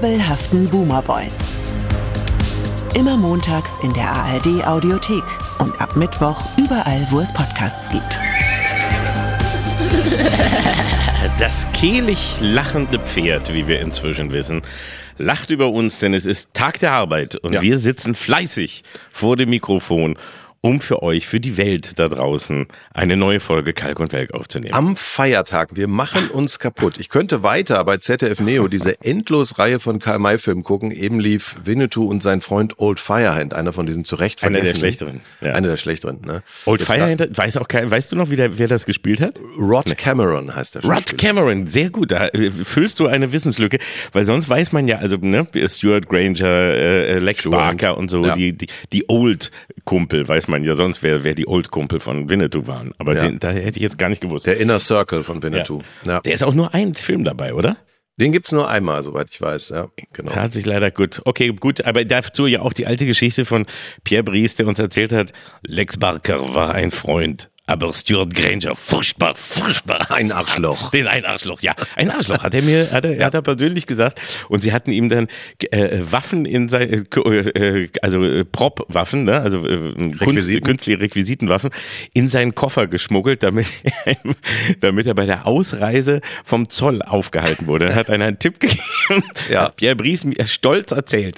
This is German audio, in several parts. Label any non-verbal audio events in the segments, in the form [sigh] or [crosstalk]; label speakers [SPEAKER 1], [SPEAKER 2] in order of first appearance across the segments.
[SPEAKER 1] fabelhaften Boomer Boys. Immer montags in der ARD Audiothek und ab Mittwoch überall, wo es Podcasts gibt.
[SPEAKER 2] Das kehlig lachende Pferd, wie wir inzwischen wissen, lacht über uns, denn es ist Tag der Arbeit und
[SPEAKER 3] Ja.
[SPEAKER 2] wir sitzen fleißig vor dem Mikrofon, um für euch, für die Welt da draußen, eine neue Folge Kalk und Welk aufzunehmen.
[SPEAKER 3] Am Feiertag. Wir machen uns kaputt. Ich könnte weiter bei ZDF Neo diese Endlosreihe von Karl-May-Filmen gucken. Eben lief Winnetou und sein Freund Old Firehand, einer von diesen zu Recht
[SPEAKER 2] Einer der schlechteren, ja.
[SPEAKER 3] Einer der schlechteren, ne?
[SPEAKER 2] Old
[SPEAKER 3] Jetzt
[SPEAKER 2] Firehand, weiß auch kein, weißt du noch, wie der, wer das gespielt hat?
[SPEAKER 3] Rod Cameron heißt der
[SPEAKER 2] Rod. Cameron, sehr gut. Da äh, füllst du eine Wissenslücke, weil sonst weiß man ja, also ne, Stuart Granger, äh, Lex
[SPEAKER 3] Stuart.
[SPEAKER 2] Barker und so,
[SPEAKER 3] Ja.
[SPEAKER 2] die, die, die Old-Kumpel, weiß man ja sonst, wer, wer die Old-Kumpel von Winnetou waren. Aber
[SPEAKER 3] Ja.
[SPEAKER 2] den, da hätte ich jetzt gar nicht gewusst.
[SPEAKER 3] Der Inner Circle von Winnetou. Ja.
[SPEAKER 2] Der ist auch nur ein Film dabei, oder?
[SPEAKER 3] Den gibt's nur einmal, soweit ich weiß. Ja, genau.
[SPEAKER 2] Hat sich leider gut. Okay, gut, aber dazu ja auch die alte Geschichte von Pierre Brice, der uns erzählt hat, Lex Barker war ein Freund, aber Stuart Granger, furchtbar, furchtbar.
[SPEAKER 3] Ein Arschloch.
[SPEAKER 2] Den ein Arschloch, ja. Ein Arschloch, hat er mir, hat er, hat er persönlich gesagt. Und sie hatten ihm dann äh, Waffen in sein, äh, also äh, Prop-Waffen, ne? also äh, Kunst, künstliche Requisitenwaffen, in seinen Koffer geschmuggelt, damit, damit er bei der Ausreise vom Zoll aufgehalten wurde. Dann hat einer einen Tipp gegeben,
[SPEAKER 3] Ja.
[SPEAKER 2] hat Pierre Brice mir stolz erzählt.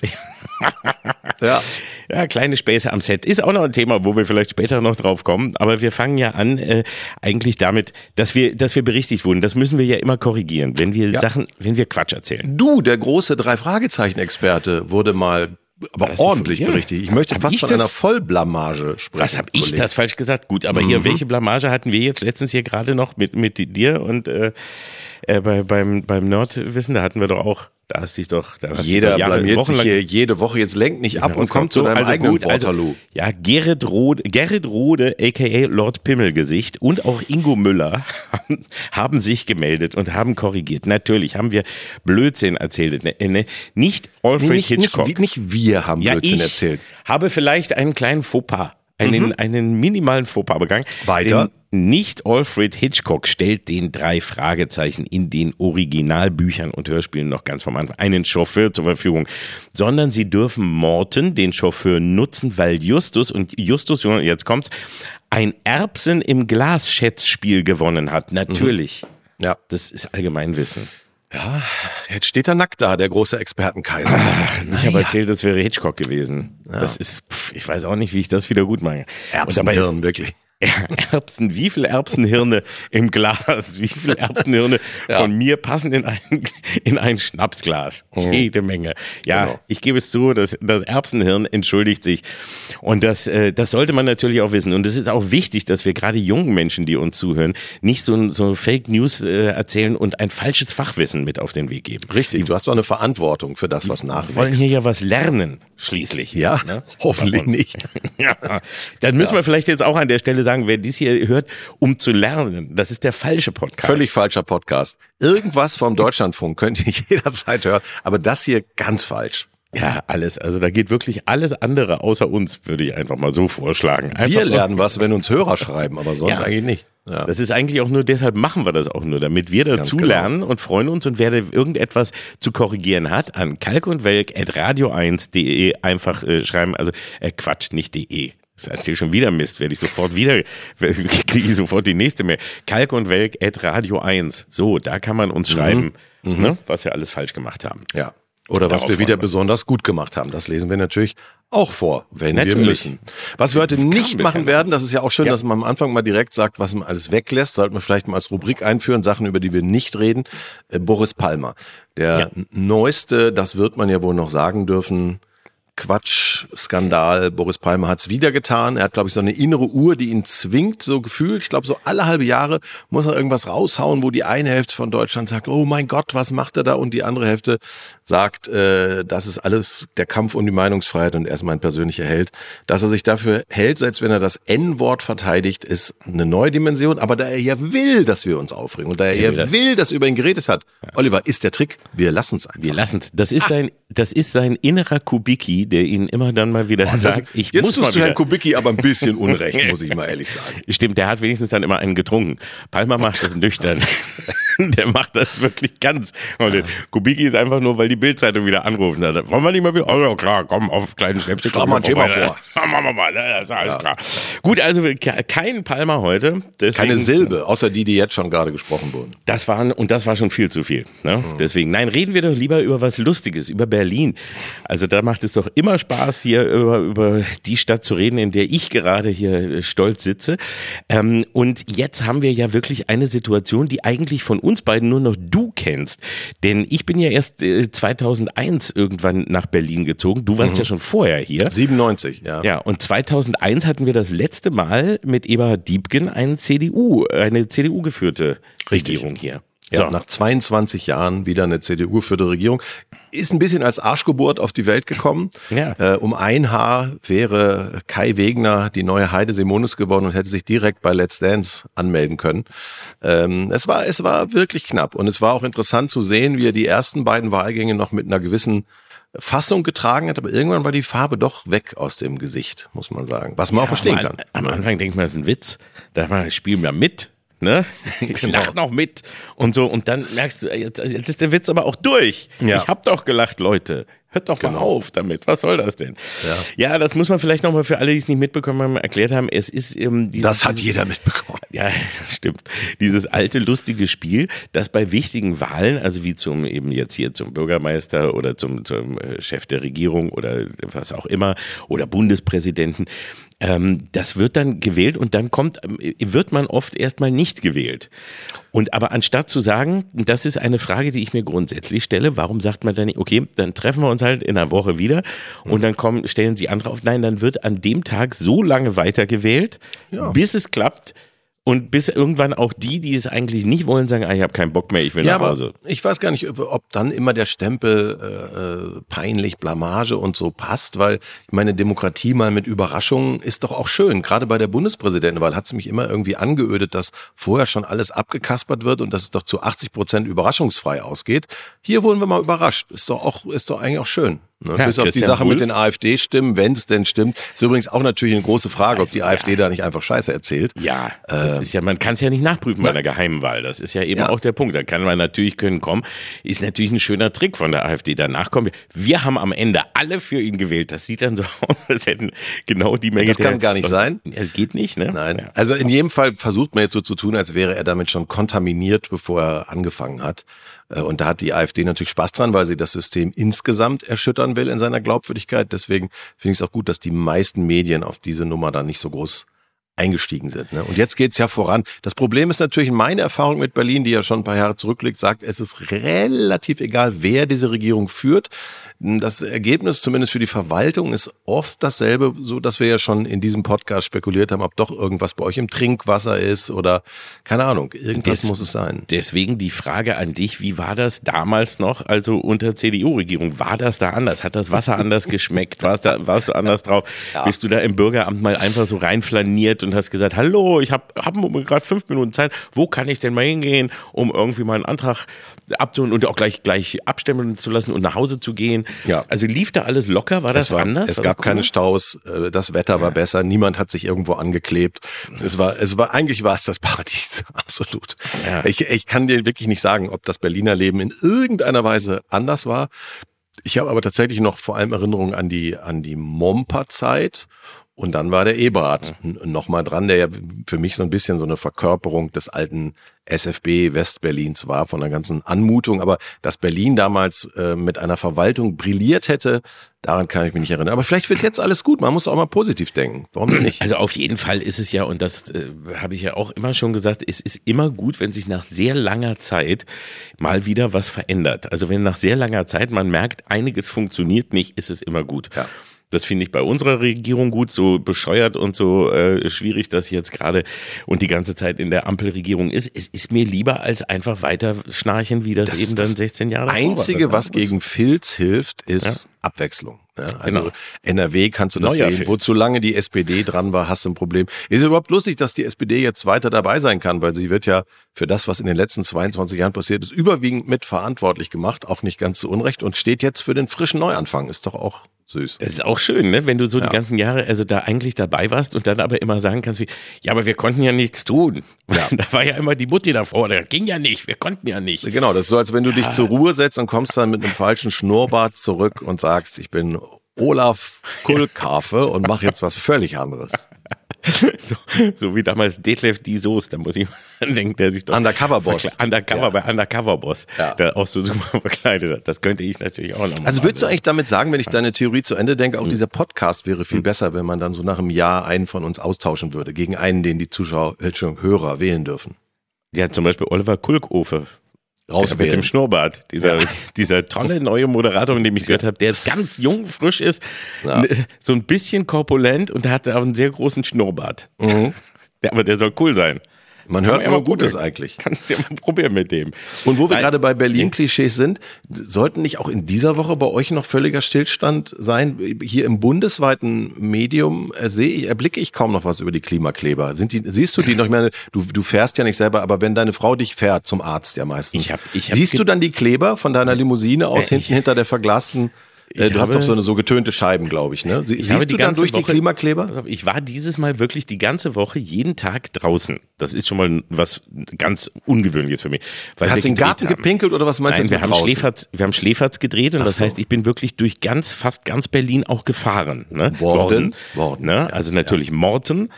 [SPEAKER 3] Ja. [laughs]
[SPEAKER 2] Ja, kleine Späße am Set ist auch noch ein Thema, wo wir vielleicht später noch drauf kommen. Aber wir fangen ja an äh, eigentlich damit, dass wir, dass wir berichtigt wurden. Das müssen wir ja immer korrigieren, wenn wir
[SPEAKER 3] Ja.
[SPEAKER 2] Sachen, wenn wir Quatsch erzählen.
[SPEAKER 3] Du, der große Drei-Fragezeichen-Experte, wurde mal aber ordentlich berichtigt. Ich möchte
[SPEAKER 2] Hab
[SPEAKER 3] fast
[SPEAKER 2] ich
[SPEAKER 3] von
[SPEAKER 2] das-
[SPEAKER 3] einer Vollblamage sprechen.
[SPEAKER 2] Was habe ich
[SPEAKER 3] Kollege.
[SPEAKER 2] das falsch gesagt? Gut, aber hier, welche Blamage hatten wir jetzt letztens hier gerade noch mit, mit dir und äh, äh, bei, beim, beim Nerdwissen, da hatten wir doch auch, da hast dich doch, da hast dich
[SPEAKER 3] Jeder
[SPEAKER 2] doch Jahre,
[SPEAKER 3] blamiert sich
[SPEAKER 2] wochenlang-
[SPEAKER 3] hier jede Woche. Jetzt lenkt nicht ab und kommt zu deinem
[SPEAKER 2] also
[SPEAKER 3] eigenen
[SPEAKER 2] gut, also,
[SPEAKER 3] Waterloo.
[SPEAKER 2] ja, Gerrit Rode, Gerrit Rode, aka Lord Pimmelgesicht und auch Ingo Müller [laughs] haben, haben sich gemeldet und haben korrigiert. Natürlich haben wir Blödsinn erzählt. Ne, ne, nicht Alfred
[SPEAKER 3] nicht, nicht,
[SPEAKER 2] Hitchcock.
[SPEAKER 3] wie- nicht wir haben
[SPEAKER 2] ja,
[SPEAKER 3] Blödsinn erzählt.
[SPEAKER 2] habe vielleicht einen kleinen Fauxpas, einen, einen minimalen Fauxpas begangen.
[SPEAKER 3] Weiter.
[SPEAKER 2] Nicht Alfred Hitchcock stellt den drei Fragezeichen in den Originalbüchern und Hörspielen noch ganz vom Anfang einen Chauffeur zur Verfügung, sondern sie dürfen Morton, den Chauffeur, nutzen, weil Justus und Justus, jetzt kommt's, ein Erbsen im Glasschätzspiel gewonnen hat. Natürlich.
[SPEAKER 3] Ja.
[SPEAKER 2] Das ist Allgemeinwissen.
[SPEAKER 3] Ja, jetzt steht er nackt da, der große Expertenkaiser.
[SPEAKER 2] Ich habe erzählt, das wäre Hitchcock gewesen. Das ist, pff, ich weiß auch nicht, wie ich das wieder gut mache. Und dabei ist-
[SPEAKER 3] Erbsenhirn, wirklich. [laughs]
[SPEAKER 2] Erbsen, wie viel Erbsenhirne im Glas, wie viel Erbsenhirne von mir passen in ein, in ein Schnapsglas? Jede Menge. Ja,
[SPEAKER 3] Genau.
[SPEAKER 2] ich gebe es zu, das, das Erbsenhirn entschuldigt sich. Und das, äh, das sollte man natürlich auch wissen. Und es ist auch wichtig, dass wir gerade jungen Menschen, die uns zuhören, nicht so, so Fake News äh, erzählen und ein falsches Fachwissen mit auf den Weg geben.
[SPEAKER 3] Richtig, du hast doch eine Verantwortung für das, was
[SPEAKER 2] Wir wollen
[SPEAKER 3] nachwächst.
[SPEAKER 2] hier ja was lernen, schließlich.
[SPEAKER 3] Ja,
[SPEAKER 2] Ne? [laughs]
[SPEAKER 3] hoffentlich nicht. [laughs]
[SPEAKER 2] Ja, dann müssen wir vielleicht jetzt auch an der Stelle sagen, wer dies hier hört, um zu lernen, das ist der falsche Podcast.
[SPEAKER 3] Völlig falscher Podcast. Irgendwas vom Deutschlandfunk [laughs] könnt ihr jederzeit hören, aber das hier ganz falsch.
[SPEAKER 2] Ja, alles. Also da geht wirklich alles andere außer uns, würde ich einfach mal so vorschlagen. Einfach
[SPEAKER 3] Wir lernen was, wenn uns Hörer schreiben, aber sonst
[SPEAKER 2] Ja.
[SPEAKER 3] eigentlich nicht. Ja.
[SPEAKER 2] Das ist eigentlich auch nur, deshalb machen wir das auch nur, damit wir dazu
[SPEAKER 3] genau.
[SPEAKER 2] lernen und freuen uns und wer da irgendetwas zu korrigieren hat, an kalkundwelk.radio1.de einfach äh, schreiben, also äh, Quatsch, nicht de. Das erzähl schon wieder Mist, werde ich sofort wieder, [laughs] kriege ich sofort die nächste Mail. kalkundwelk.radio1. So, da kann man uns schreiben, ne, was wir alles falsch gemacht haben.
[SPEAKER 3] Ja. Oder was wir wieder
[SPEAKER 2] wir.
[SPEAKER 3] besonders gut gemacht haben. Das lesen wir natürlich auch vor, wenn wir
[SPEAKER 2] Natürlich.
[SPEAKER 3] müssen. Was wir heute nicht machen werden, das ist ja auch schön,
[SPEAKER 2] Ja.
[SPEAKER 3] dass man am Anfang mal direkt sagt, was man alles weglässt. Sollten wir vielleicht mal als Rubrik einführen, Sachen, über die wir nicht reden. Äh, Boris Palmer. Der
[SPEAKER 2] Ja.
[SPEAKER 3] neueste, das wird man ja wohl noch sagen dürfen, Quatsch-Skandal. Boris Palmer hat's wieder getan. Er hat, glaube ich, so eine innere Uhr, die ihn zwingt, so gefühlt. Ich glaube, so alle halbe Jahre muss er irgendwas raushauen, wo die eine Hälfte von Deutschland sagt, oh mein Gott, was macht er da? Und die andere Hälfte sagt, äh, das ist alles der Kampf um die Meinungsfreiheit und er ist mein persönlicher Held. Dass er sich dafür hält, selbst wenn er das N-Wort verteidigt, ist eine neue Dimension. Aber da er ja will, dass wir uns aufregen und da er ja
[SPEAKER 2] das.
[SPEAKER 3] will, dass über ihn geredet hat, Oliver, ist der Trick, wir lassen es einfach.
[SPEAKER 2] Wir lassen Das ist sein, das ist sein innerer Kubicki, der ihn immer dann mal wieder
[SPEAKER 3] Das-
[SPEAKER 2] sagt, ich
[SPEAKER 3] Jetzt
[SPEAKER 2] muss mal
[SPEAKER 3] tust du
[SPEAKER 2] wieder.
[SPEAKER 3] Herrn Kubicki aber ein bisschen [laughs] Unrecht, muss ich mal ehrlich sagen.
[SPEAKER 2] Stimmt, der hat wenigstens dann immer einen getrunken. Palmer macht das nüchtern. [laughs] [laughs] der macht das wirklich ganz. Und ja. Kubicki ist einfach nur, weil die Bildzeitung wieder anrufen. Da wollen wir nicht mal wieder? Oh ja, klar, komm, auf kleinen Schnäppchen.
[SPEAKER 3] Schlag mal ein Thema vor. [laughs]
[SPEAKER 2] Machen wir mal, das ist alles ja. klar. Gut, also kein Palmer heute.
[SPEAKER 3] Deswegen, Keine Silbe, außer die, die jetzt schon gerade gesprochen wurden.
[SPEAKER 2] Das waren, und das war schon viel zu viel. Ne? Mhm. Deswegen, nein, reden wir doch lieber über was Lustiges, über Berlin. Also da macht es doch immer Spaß, hier über, über die Stadt zu reden, in der ich gerade hier stolz sitze. Ähm, und jetzt haben wir ja wirklich eine Situation, die eigentlich von uns beiden nur noch du kennst. Denn ich bin ja erst äh, 2001 irgendwann nach Berlin gezogen. Du warst mhm. ja schon vorher hier.
[SPEAKER 3] 97, ja.
[SPEAKER 2] Ja, und 2001 hatten wir das letzte Mal mit Eberhard Diebken eine CDU, eine CDU-geführte Regierung hier.
[SPEAKER 3] Ja, so. nach 22 Jahren wieder eine CDU-geführte Regierung. Ist ein bisschen als Arschgeburt auf die Welt gekommen. Ja. Äh, um ein Haar wäre Kai Wegner die neue Heide Simonis geworden und hätte sich direkt bei Let's Dance anmelden können. Ähm, es war, es war wirklich knapp. Und es war auch interessant zu sehen, wie er die ersten beiden Wahlgänge noch mit einer gewissen Fassung getragen hat, aber irgendwann war die Farbe doch weg aus dem Gesicht, muss man sagen. Was man ja, auch verstehen
[SPEAKER 2] am,
[SPEAKER 3] kann.
[SPEAKER 2] Am Anfang denkt man, das ist ein Witz. Da spielen wir mit ne? [laughs] Ich genau. lach noch mit und so und dann merkst du, jetzt, jetzt ist der Witz aber auch durch. Ja. Ich hab doch gelacht, Leute. Hört doch genau. mal auf damit. Was soll das denn? Ja, ja das muss man vielleicht nochmal für alle, die es nicht mitbekommen haben, erklärt haben. Es ist ähm,
[SPEAKER 3] dieses, Das hat jeder mitbekommen.
[SPEAKER 2] Ja, [laughs] stimmt. Dieses alte, lustige Spiel, das bei wichtigen Wahlen, also wie zum eben jetzt hier zum Bürgermeister oder zum, zum äh, Chef der Regierung oder was auch immer oder Bundespräsidenten, ähm, das wird dann gewählt und dann kommt, ähm, wird man oft erstmal nicht gewählt. Und aber anstatt zu sagen, das ist eine Frage, die ich mir grundsätzlich stelle, warum sagt man dann nicht, okay, dann treffen wir uns halt in einer Woche wieder und dann kommen, stellen sie andere auf. Nein, dann wird an dem Tag so lange weitergewählt, ja. bis es klappt. Und bis irgendwann auch die, die es eigentlich nicht wollen, sagen, ah, ich habe keinen Bock mehr, ich will ja, nach Hause.
[SPEAKER 3] ich weiß gar nicht, ob dann immer der Stempel äh, äh, peinlich, Blamage und so passt, weil ich meine, Demokratie mal mit Überraschungen ist doch auch schön. Gerade bei der Bundespräsidentenwahl hat es mich immer irgendwie angeödet, dass vorher schon alles abgekaspert wird und dass es doch zu 80 Prozent überraschungsfrei ausgeht. Hier wurden wir mal überrascht. Ist doch auch, ist doch eigentlich auch schön. Ne? Ja, Bis auf die Sache Wolf. mit den AfD-Stimmen, wenn es denn stimmt. Ist übrigens auch natürlich eine große Frage, ob die AfD ja. da nicht einfach Scheiße erzählt.
[SPEAKER 2] Ja, das äh, ist ja, man kann es ja nicht nachprüfen bei einer geheimen Wahl. Das ist ja eben ja. auch der Punkt. Da kann man natürlich können kommen. Ist natürlich ein schöner Trick von der AfD. Danach kommen wir. Wir haben am Ende alle für ihn gewählt. Das sieht dann so [laughs] aus, als hätten genau die Menge.
[SPEAKER 3] Das kann der, gar nicht sein.
[SPEAKER 2] Das geht nicht, ne?
[SPEAKER 3] Nein. Also in jedem Fall versucht man jetzt so zu tun, als wäre er damit schon kontaminiert, bevor er angefangen hat. Äh, und da hat die AfD natürlich Spaß dran, weil sie das System insgesamt erschüttern will in seiner Glaubwürdigkeit. Deswegen finde ich es auch gut, dass die meisten Medien auf diese Nummer dann nicht so groß eingestiegen sind. Ne? Und jetzt geht's ja voran. Das Problem ist natürlich, meine Erfahrung mit Berlin, die ja schon ein paar Jahre zurückliegt, sagt, es ist relativ egal, wer diese Regierung führt. Das Ergebnis, zumindest für die Verwaltung, ist oft dasselbe, so dass wir ja schon in diesem Podcast spekuliert haben, ob doch irgendwas bei euch im Trinkwasser ist oder keine Ahnung, irgendwas Des, muss es sein.
[SPEAKER 2] Deswegen die Frage an dich, wie war das damals noch, also unter CDU-Regierung? War das da anders? Hat das Wasser anders [laughs] geschmeckt? Warst, da, warst du anders drauf? Ja. Bist du da im Bürgeramt mal einfach so reinflaniert und hast gesagt, hallo, ich habe hab, hab gerade fünf Minuten Zeit, wo kann ich denn mal hingehen, um irgendwie mal einen Antrag abzuholen und auch gleich gleich abstimmen zu lassen und nach Hause zu gehen. Ja. Also lief da alles locker? War das
[SPEAKER 3] es war,
[SPEAKER 2] anders?
[SPEAKER 3] Es gab keine Staus, äh, das Wetter war besser, niemand hat sich irgendwo angeklebt. Es war, es war, eigentlich war es das Paradies, [laughs] absolut. Ja. Ich, ich kann dir wirklich nicht sagen, ob das Berliner Leben in irgendeiner Weise anders war. Ich habe aber tatsächlich noch vor allem Erinnerungen an die, an die Momper-Zeit und dann war der Eberhard mhm. nochmal dran, der ja für mich so ein bisschen so eine Verkörperung des alten SFB Westberlins war, von der ganzen Anmutung. Aber dass Berlin damals äh, mit einer Verwaltung brilliert hätte, daran kann ich mich nicht erinnern. Aber vielleicht wird jetzt alles gut. Man muss auch mal positiv denken. Warum denn nicht?
[SPEAKER 2] Also auf jeden Fall ist es ja, und das äh, habe ich ja auch immer schon gesagt, es ist immer gut, wenn sich nach sehr langer Zeit mal wieder was verändert. Also wenn nach sehr langer Zeit man merkt, einiges funktioniert nicht, ist es immer gut. Ja. Das finde ich bei unserer Regierung gut, so bescheuert und so äh, schwierig das jetzt gerade und die ganze Zeit in der Ampelregierung ist. Es ist mir lieber als einfach weiter schnarchen, wie das, das eben dann 16 Jahre
[SPEAKER 3] Einzige, was gegen Filz hilft, ist ja. Abwechslung. Ja, also
[SPEAKER 2] Genau.
[SPEAKER 3] NRW kannst du das
[SPEAKER 2] Neuer
[SPEAKER 3] sehen.
[SPEAKER 2] Film.
[SPEAKER 3] Wo zu lange die SPD dran war, hast du ein Problem. Ist überhaupt lustig, dass die SPD jetzt weiter dabei sein kann, weil sie wird ja für das, was in den letzten 22 Jahren passiert ist, überwiegend mitverantwortlich gemacht, auch nicht ganz zu Unrecht und steht jetzt für den frischen Neuanfang. Ist doch auch süß.
[SPEAKER 2] Das ist auch schön, ne? wenn du so
[SPEAKER 3] Ja.
[SPEAKER 2] die ganzen Jahre also da eigentlich dabei warst und dann aber immer sagen kannst wie, ja, aber wir konnten ja nichts tun.
[SPEAKER 3] Ja. [laughs]
[SPEAKER 2] Da war ja immer die Mutti davor, das ging ja nicht, wir konnten ja nicht.
[SPEAKER 3] Genau, das ist so, als wenn du dich zur Ruhe setzt und kommst dann mit einem falschen Schnurrbart zurück und sagst, ich bin Olaf Kulkhafe und mache jetzt was völlig anderes. [laughs]
[SPEAKER 2] So, so wie damals Detlef die Soße, da muss ich mal [laughs] denken, der sich doch
[SPEAKER 3] Undercover Boss.
[SPEAKER 2] Undercover
[SPEAKER 3] Ja.
[SPEAKER 2] bei Undercover Boss,
[SPEAKER 3] Ja.
[SPEAKER 2] der auch so [laughs] super verkleidet hat. Das könnte ich natürlich auch noch mal
[SPEAKER 3] Also würdest du eigentlich damit sagen, wenn ich deine Theorie zu Ende denke, auch
[SPEAKER 2] Hm.
[SPEAKER 3] dieser Podcast wäre viel besser, wenn man dann so nach einem Jahr einen von uns austauschen würde, gegen einen, den die Zuschauer, Hörer wählen dürfen.
[SPEAKER 2] Ja, zum Beispiel Oliver Kulkofe. Der mit dem. Schnurrbart. Dieser, [laughs] dieser tolle neue Moderator, von dem ich gehört habe, der ganz jung, frisch ist,
[SPEAKER 3] Ja.
[SPEAKER 2] so ein bisschen korpulent und hat auch einen sehr großen Schnurrbart.
[SPEAKER 3] Mhm. [laughs]
[SPEAKER 2] Der, aber der soll cool sein.
[SPEAKER 3] Man hört
[SPEAKER 2] mal
[SPEAKER 3] Gutes
[SPEAKER 2] probieren.
[SPEAKER 3] eigentlich.
[SPEAKER 2] Kannst du ja mal probieren mit dem.
[SPEAKER 3] Und wo wir gerade bei Berlin-Klischees sind, sollten nicht auch in dieser Woche bei euch noch völliger Stillstand sein? Hier im bundesweiten Medium äh, sehe ich, erblicke ich kaum noch was über die Klimakleber. Sind die, siehst du die noch? Ich meine, du, du fährst ja nicht selber, aber wenn deine Frau dich fährt zum Arzt ja meistens,
[SPEAKER 2] Ich hab- ich hab
[SPEAKER 3] siehst du dann die Kleber von deiner Limousine aus
[SPEAKER 2] Äh,
[SPEAKER 3] hinten hinter der verglasten? Äh,
[SPEAKER 2] Ich
[SPEAKER 3] du hast doch so eine so getönte Scheiben, glaube ich. Ne? Sie,
[SPEAKER 2] Ich
[SPEAKER 3] siehst
[SPEAKER 2] die
[SPEAKER 3] du dann durch die
[SPEAKER 2] Woche-
[SPEAKER 3] Klimakleber?
[SPEAKER 2] Pass auf, Ich war dieses Mal wirklich die ganze Woche jeden Tag draußen. Das ist schon mal was ganz Ungewöhnliches für mich.
[SPEAKER 3] Hast du den Garten
[SPEAKER 2] haben.
[SPEAKER 3] gepinkelt oder was meinst
[SPEAKER 2] Nein,
[SPEAKER 3] du
[SPEAKER 2] wir haben,
[SPEAKER 3] draußen?
[SPEAKER 2] Schläferz, wir haben Schläferz gedreht und
[SPEAKER 3] Ach
[SPEAKER 2] das
[SPEAKER 3] so.
[SPEAKER 2] heißt, ich bin wirklich durch ganz, fast ganz Berlin auch gefahren. Ne?
[SPEAKER 3] Worden. Worden.
[SPEAKER 2] Ne? Also natürlich Morten.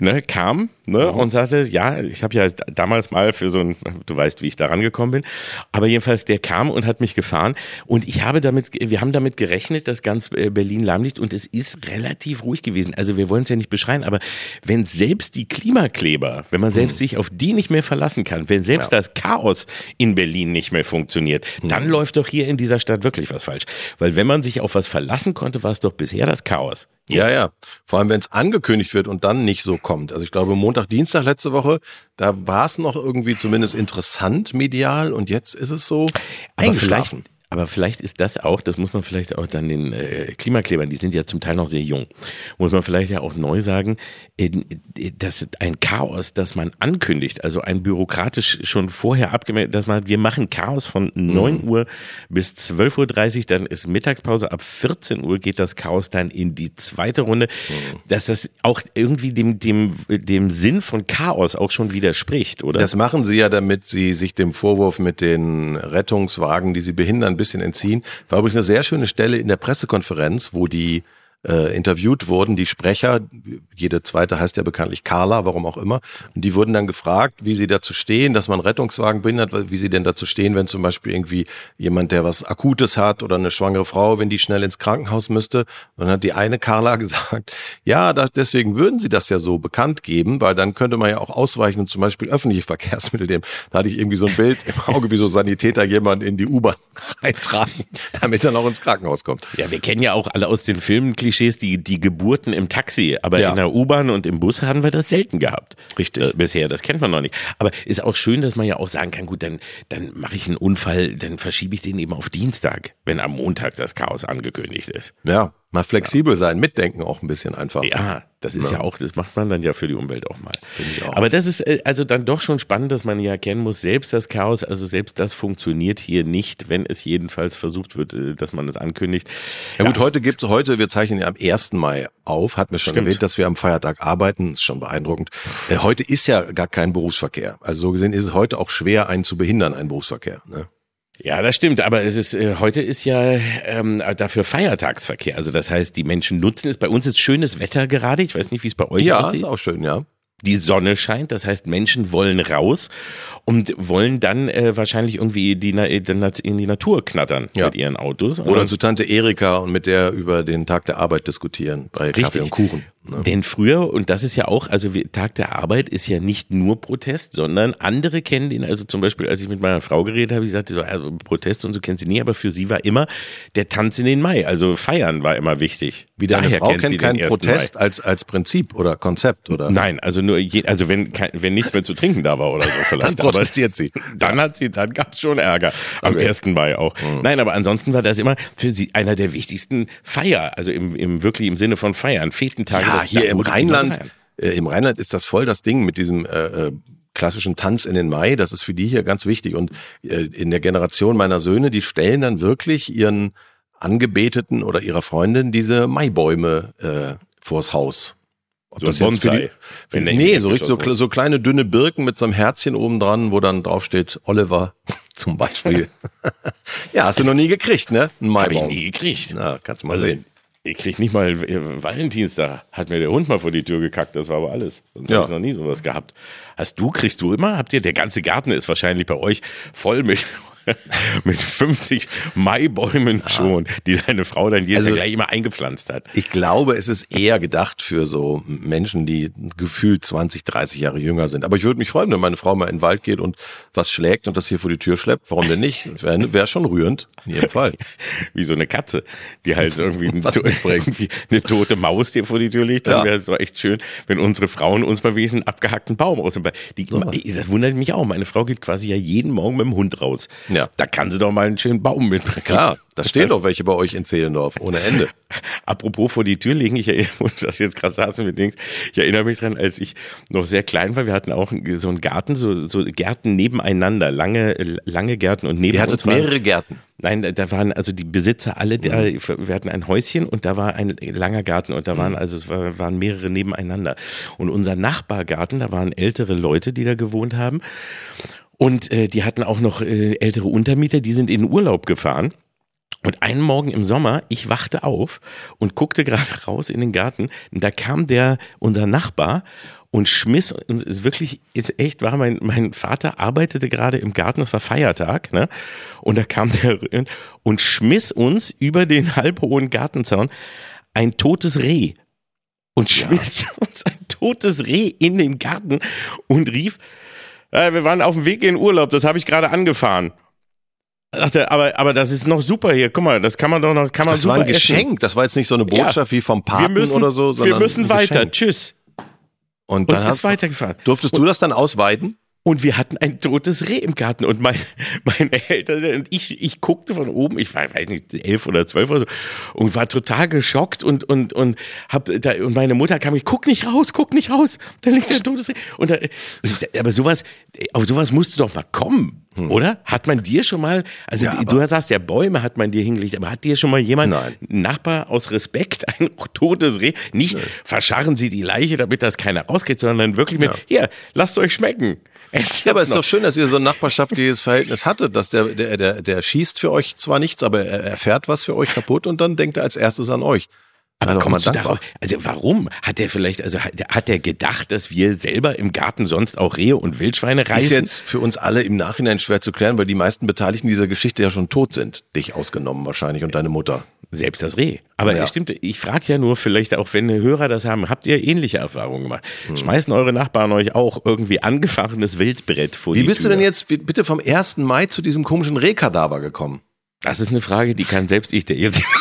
[SPEAKER 2] Ne, kam ne, und sagte, ja, ich habe ja damals mal für so ein, du weißt, wie ich da rangekommen bin, aber jedenfalls der kam und hat mich gefahren und ich habe damit, wir haben damit gerechnet, dass ganz äh, Berlin lahm liegt und es ist relativ ruhig gewesen. Also wir wollen es ja nicht beschreien, aber wenn selbst die Klimakleber, wenn man selbst sich auf die nicht mehr verlassen kann, wenn selbst
[SPEAKER 3] Ja.
[SPEAKER 2] das Chaos in Berlin nicht mehr funktioniert, dann läuft doch hier in dieser Stadt wirklich was falsch. Weil wenn man sich auf was verlassen konnte, war es doch bisher das Chaos.
[SPEAKER 3] Ja, ja. Vor allem, wenn es angekündigt wird und dann nicht so kommt. Also ich glaube, Montag, Dienstag letzte Woche, da war es noch irgendwie zumindest interessant medial und jetzt ist es so
[SPEAKER 2] Aber vielleicht. Aber vielleicht ist das auch, das muss man vielleicht auch dann den äh, Klimaklebern, die sind ja zum Teil noch sehr jung, muss man vielleicht ja auch neu sagen, äh, dass ein Chaos, das man ankündigt, also ein bürokratisch schon vorher abgemeldet, dass man, wir machen Chaos von 9 Uhr bis 12.30 Uhr, dann ist Mittagspause, ab 14 Uhr geht das Chaos dann in die zweite Runde, dass das auch irgendwie dem, dem, dem Sinn von Chaos auch schon widerspricht, oder?
[SPEAKER 3] Das machen sie ja, damit sie sich dem Vorwurf mit den Rettungswagen, die sie behindern, bisschen entziehen. War übrigens eine sehr schöne Stelle in der Pressekonferenz, wo die äh, interviewt wurden, die Sprecher, jede zweite heißt ja bekanntlich Carla, warum auch immer, und die wurden dann gefragt, wie sie dazu stehen, dass man Rettungswagen behindert, wie sie denn dazu stehen, wenn zum Beispiel irgendwie jemand, der was Akutes hat oder eine schwangere Frau, wenn die schnell ins Krankenhaus müsste. Und dann hat die eine Carla [laughs] gesagt, ja, da, deswegen würden sie das ja so bekannt geben, weil dann könnte man ja auch ausweichen und zum Beispiel öffentliche [laughs] Verkehrsmittel nehmen. Da hatte ich irgendwie so ein Bild im Auge, wie so Sanitäter jemand in die U-Bahn [laughs] reintragen, damit er noch ins Krankenhaus kommt.
[SPEAKER 2] Ja, wir kennen ja auch alle aus den Filmen Klischees die, die Geburten im Taxi, aber
[SPEAKER 3] Ja.
[SPEAKER 2] in der U-Bahn und im Bus haben wir das selten gehabt.
[SPEAKER 3] Richtig.
[SPEAKER 2] Äh, bisher, das kennt man noch nicht. Aber ist auch schön, dass man ja auch sagen kann, gut, dann, dann mache ich einen Unfall, dann verschiebe ich den eben auf Dienstag, wenn am Montag das Chaos angekündigt ist.
[SPEAKER 3] Ja, mal flexibel sein, mitdenken auch ein bisschen einfach.
[SPEAKER 2] Ja, das ist ja. auch, das macht man dann ja für die Umwelt auch mal.
[SPEAKER 3] auch.
[SPEAKER 2] Aber das ist äh, also dann doch schon spannend, dass man ja erkennen muss, selbst das Chaos, also selbst das funktioniert hier nicht, wenn es jedenfalls versucht wird, äh, dass man es ankündigt.
[SPEAKER 3] Ja gut, heute gibt's heute, wir zeichnen ja am 1. Mai auf, hat mir schon
[SPEAKER 2] Stimmt.
[SPEAKER 3] erwähnt, dass wir am Feiertag arbeiten, ist schon beeindruckend. Äh, heute ist ja gar kein Berufsverkehr. Also so gesehen ist es heute auch schwer, einen zu behindern, einen Berufsverkehr. Ne?
[SPEAKER 2] Ja, das stimmt, aber es ist äh, heute ist ja ähm, dafür Feiertagsverkehr. Also das heißt, die Menschen nutzen es. Bei uns ist schönes Wetter gerade. Ich weiß nicht, wie es bei euch
[SPEAKER 3] Ja,
[SPEAKER 2] aussieht.
[SPEAKER 3] ist auch schön, ja.
[SPEAKER 2] Die Sonne scheint, das heißt, Menschen wollen raus und wollen dann äh, wahrscheinlich irgendwie die, Nat- in die Natur knattern
[SPEAKER 3] Ja.
[SPEAKER 2] mit ihren Autos.
[SPEAKER 3] Oder zu Tante Erika und mit der über den Tag der Arbeit diskutieren bei Kaffee und Kuchen. Ne?
[SPEAKER 2] Denn früher, und das ist ja auch, also Tag der Arbeit ist ja nicht nur Protest, sondern andere kennen den, also zum Beispiel, als ich mit meiner Frau geredet habe, ich sagte so, also Protest und so kennt sie nie, aber für sie war immer der Tanz in den Mai, also feiern war immer wichtig.
[SPEAKER 3] Wie deine
[SPEAKER 2] Daher
[SPEAKER 3] Frau
[SPEAKER 2] kennt
[SPEAKER 3] kennt keinen
[SPEAKER 2] 1.
[SPEAKER 3] Protest als, als Prinzip oder Konzept, oder?
[SPEAKER 2] Nein, also nur, je, also wenn, kein, wenn nichts mehr zu trinken da war oder so [laughs] vielleicht.
[SPEAKER 3] Dann protestiert sie.
[SPEAKER 2] Dann hat sie, dann gab es schon Ärger. Am
[SPEAKER 3] Okay.
[SPEAKER 2] 1. Mai auch.
[SPEAKER 3] Mhm.
[SPEAKER 2] Nein, aber ansonsten war das immer für sie einer der wichtigsten Feier, also im, im wirklich im Sinne von Feiern, Fetentage.
[SPEAKER 3] Ja,
[SPEAKER 2] das-
[SPEAKER 3] hier im Rheinland, äh, im Rheinland ist das voll das Ding mit diesem äh, äh, klassischen Tanz in den Mai. Das ist für die hier ganz wichtig. Und äh, in der Generation meiner Söhne, die stellen dann wirklich ihren Angebeteten oder ihrer Freundin diese Maibäume äh, vors Haus. Ob
[SPEAKER 2] So ein
[SPEAKER 3] jetzt für die,
[SPEAKER 2] der
[SPEAKER 3] nee, so, richtig, so, so kleine dünne Birken mit so einem Herzchen oben dran, wo dann drauf steht Oliver [laughs] zum Beispiel. [laughs] ja, hast du noch nie gekriegt, ne? Ein
[SPEAKER 2] Hab ich
[SPEAKER 3] Maibaum.
[SPEAKER 2] nie gekriegt.
[SPEAKER 3] Na, kannst du mal
[SPEAKER 2] Also,
[SPEAKER 3] sehen.
[SPEAKER 2] Ich krieg nicht mal äh, Valentinstag, hat mir der Hund mal vor die Tür gekackt, das war aber alles. Sonst
[SPEAKER 3] Ja.
[SPEAKER 2] hab ich noch nie sowas gehabt. Hast du, kriegst du immer? Habt ihr, der ganze Garten ist wahrscheinlich bei euch voll mit, [laughs] mit 50 Maibäumen schon, die deine Frau dann jedes
[SPEAKER 3] Also-
[SPEAKER 2] Jahr gleich immer eingepflanzt hat.
[SPEAKER 3] Ich glaube, es ist eher gedacht für so Menschen, die gefühlt 20, 30 Jahre jünger sind. Aber ich würde mich freuen, wenn meine Frau mal in den Wald geht und was schlägt und das hier vor die Tür schleppt. Warum denn nicht? Wäre wär schon rührend. In jedem Fall. [laughs]
[SPEAKER 2] Wie so eine Katze, die halt [laughs] irgendwie, ein,
[SPEAKER 3] Was
[SPEAKER 2] irgendwie eine tote Maus dir vor die Tür legt. Dann
[SPEAKER 3] Ja.
[SPEAKER 2] wäre es doch echt schön, wenn unsere Frauen uns mal einen abgehackten Baum aus dem Ba- die, Das wundert mich auch. Meine Frau geht quasi ja jeden Morgen mit dem Hund raus.
[SPEAKER 3] Ja.
[SPEAKER 2] Da kann sie doch mal einen schönen Baum mitbringen.
[SPEAKER 3] Klar, da stehen [laughs] doch welche bei euch in Zehlendorf, ohne Ende.
[SPEAKER 2] Apropos vor die Tür legen, ich erinnere, [laughs] wo du das jetzt gerade sagst mit Dings, ich erinnere mich dran, als ich noch sehr klein war, wir hatten auch so einen Garten, so, so Gärten nebeneinander, lange, lange Gärten und neben
[SPEAKER 3] Ihr hattet mehrere Gärten.
[SPEAKER 2] Nein, da- waren also die Besitzer alle, da, wir hatten ein Häuschen und da war ein langer Garten und da waren also es war, waren mehrere nebeneinander. Und unser Nachbargarten, da waren ältere Leute, die da gewohnt haben und äh, die hatten auch noch äh, ältere Untermieter, die sind in den Urlaub gefahren. Und einen Morgen im Sommer, ich wachte auf und guckte [laughs] gerade raus in den Garten. Und da kam der, unser Nachbar, und schmiss, und es ist wirklich, ist echt wahr, mein, mein Vater arbeitete gerade im Garten, es war Feiertag, ne? Und da kam der [laughs] und schmiss uns über den [laughs] halbhohen Gartenzaun ein totes Reh. Und schmiss uns ein totes Reh in den Garten und rief, äh, wir waren auf dem Weg in Urlaub, das habe ich gerade angefahren. Dachte, aber, aber das ist noch super hier. Guck mal, das kann man doch noch, kann man
[SPEAKER 3] Das war ein
[SPEAKER 2] essen.
[SPEAKER 3] Geschenk. Das war jetzt nicht so eine
[SPEAKER 2] Ja.
[SPEAKER 3] Botschaft wie vom
[SPEAKER 2] Wir
[SPEAKER 3] Paten
[SPEAKER 2] müssen,
[SPEAKER 3] oder so,
[SPEAKER 2] wir
[SPEAKER 3] sondern
[SPEAKER 2] müssen
[SPEAKER 3] ein
[SPEAKER 2] weiter. Tschüss.
[SPEAKER 3] Und
[SPEAKER 2] Und
[SPEAKER 3] dann
[SPEAKER 2] ist
[SPEAKER 3] hast,
[SPEAKER 2] weitergefahren.
[SPEAKER 3] durftest du das dann ausweiden?
[SPEAKER 2] Und wir hatten ein totes Reh im Garten und mein, [laughs] meine Eltern und ich, ich guckte von oben, ich war, weiß nicht, elf oder zwölf oder so, und war total geschockt und, und, und hab da, und meine Mutter kam, ich guck nicht raus, guck nicht raus, da liegt ein totes Reh. Und da, aber sowas, auf sowas musst du doch mal kommen, oder? Hat man dir schon mal, also
[SPEAKER 3] Hm. Ja,
[SPEAKER 2] du sagst ja Bäume hat man dir hingelegt, aber hat dir schon mal jemand,
[SPEAKER 3] Nein.
[SPEAKER 2] ein Nachbar aus Respekt [laughs] ein totes Reh, nicht verscharren sie die Leiche, damit das keiner rauskriegt, sondern wirklich mit,
[SPEAKER 3] Ja.
[SPEAKER 2] hier, lasst euch schmecken.
[SPEAKER 3] Ja, aber es ist doch schön, dass ihr so ein nachbarschaftliches Verhältnis hattet, dass der, der, der, der schießt für euch zwar nichts, aber er erfährt was für euch kaputt und dann denkt er als erstes an euch.
[SPEAKER 2] Aber
[SPEAKER 3] doch
[SPEAKER 2] kommst du darauf? Also warum? Hat der vielleicht, also hat, hat der gedacht, dass wir selber im Garten sonst auch Rehe und Wildschweine
[SPEAKER 3] Ist
[SPEAKER 2] reißen?
[SPEAKER 3] jetzt für uns alle im Nachhinein schwer zu klären, weil die meisten Beteiligten dieser Geschichte ja schon tot sind. Dich ausgenommen wahrscheinlich und deine Mutter.
[SPEAKER 2] Selbst das Reh. Aber
[SPEAKER 3] Ja.
[SPEAKER 2] stimmt, ich frage ja nur vielleicht auch, wenn Hörer das haben, habt ihr ähnliche Erfahrungen gemacht? Schmeißen eure Nachbarn euch auch irgendwie angefahrenes Wildbrett vor
[SPEAKER 3] Wie
[SPEAKER 2] die
[SPEAKER 3] bist du
[SPEAKER 2] Tür?
[SPEAKER 3] denn jetzt wie- bitte vom 1. Mai zu diesem komischen Rehkadaver gekommen?
[SPEAKER 2] Das ist eine Frage, die kann selbst ich dir jetzt. [laughs]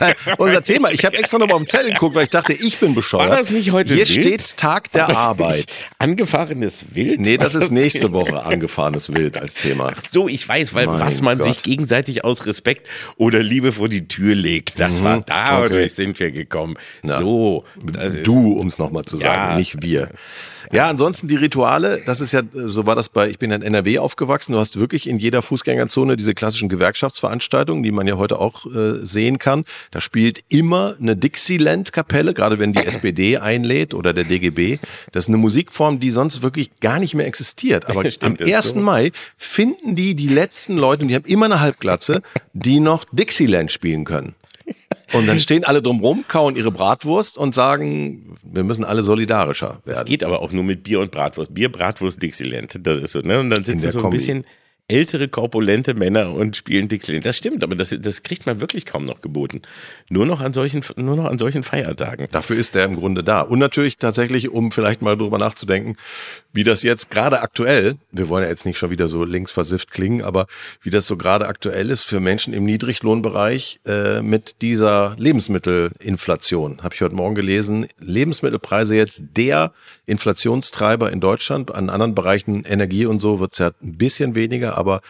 [SPEAKER 2] [laughs]
[SPEAKER 3] Unser Thema. Ich habe extra nochmal auf den Zettel geguckt, weil ich dachte, ich bin bescheuert.
[SPEAKER 2] War das nicht heute
[SPEAKER 3] Hier
[SPEAKER 2] wild?
[SPEAKER 3] steht Tag der Arbeit.
[SPEAKER 2] Angefahrenes Wild?
[SPEAKER 3] Nee, das ist [laughs] nächste Woche angefahrenes Wild als Thema.
[SPEAKER 2] So, ich weiß, weil
[SPEAKER 3] Mein
[SPEAKER 2] was man
[SPEAKER 3] Gott.
[SPEAKER 2] sich gegenseitig aus Respekt oder Liebe vor die Tür legt, das war dadurch
[SPEAKER 3] Mhm. Okay.
[SPEAKER 2] sind wir gekommen.
[SPEAKER 3] Na,
[SPEAKER 2] so,
[SPEAKER 3] Du, um es nochmal zu sagen,
[SPEAKER 2] Ja.
[SPEAKER 3] nicht wir. Ja, ansonsten die Rituale, das ist ja, so war das bei, ich bin in NRW aufgewachsen, du hast wirklich in jeder Fußgängerzone diese klassischen Gewerkschaftsveranstaltungen, die man ja heute auch äh, sehen kann. Da spielt immer eine Dixieland-Kapelle, gerade wenn die [laughs] SPD einlädt oder der DGB. Das ist eine Musikform, die sonst wirklich gar nicht mehr existiert. Aber [laughs] am
[SPEAKER 2] Stimmt, ist
[SPEAKER 3] 1.
[SPEAKER 2] so.
[SPEAKER 3] Mai finden die die letzten Leute, und die haben immer eine Halbglatze, die noch Dixieland spielen können. Und dann [laughs] stehen alle drumrum, kauen ihre Bratwurst und sagen, wir müssen alle solidarischer
[SPEAKER 2] das
[SPEAKER 3] werden.
[SPEAKER 2] geht aber auch nur mit Bier und Bratwurst. Bier, Bratwurst, Dixieland. Das ist so, ne? Und dann sitzt du so ein bisschen ältere, korpulente Männer und spielen Dixieland. Das stimmt, aber das, das kriegt man wirklich kaum noch geboten. Nur noch an solchen, nur noch an solchen Feiertagen.
[SPEAKER 3] Dafür ist der im Grunde da. Und natürlich tatsächlich, um vielleicht mal drüber nachzudenken, wie das jetzt gerade aktuell, wir wollen ja jetzt nicht schon wieder so linksversifft klingen, aber wie das so gerade aktuell ist für Menschen im Niedriglohnbereich äh, mit dieser Lebensmittelinflation. Habe ich heute Morgen gelesen, Lebensmittelpreise jetzt der Inflationstreiber in Deutschland. An anderen Bereichen Energie und so wird's ja ein bisschen weniger, aber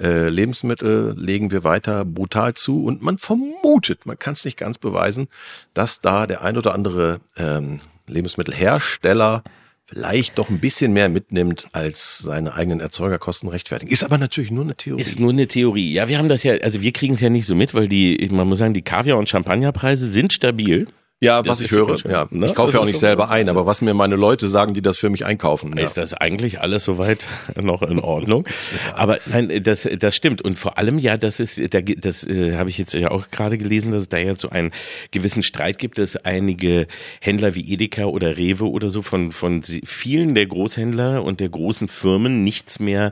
[SPEAKER 3] äh, Lebensmittel legen wir weiter brutal zu und man vermutet, man kann es nicht ganz beweisen, dass da der ein oder andere ähm, Lebensmittelhersteller vielleicht doch ein bisschen mehr mitnimmt, als seine eigenen Erzeugerkosten rechtfertigen. Ist aber natürlich nur eine Theorie.
[SPEAKER 2] Ist nur eine Theorie. Ja, wir haben das ja, also wir kriegen es ja nicht so mit, weil die, man muss sagen, die Kaviar- und Champagnerpreise sind stabil.
[SPEAKER 3] Ja, was ich höre. Ja, ne? Ich kaufe ja auch nicht selber ein, aber was mir meine Leute sagen, die das für mich einkaufen.
[SPEAKER 2] Ja. Ist das eigentlich alles soweit [laughs] noch in Ordnung? [laughs] ja. Aber nein, das, das stimmt. Und vor allem ja, das ist, da, das äh, habe ich jetzt ja auch gerade gelesen, dass es da jetzt so einen gewissen Streit gibt, dass einige Händler wie Edeka oder Rewe oder so von, von vielen der Großhändler und der großen Firmen nichts mehr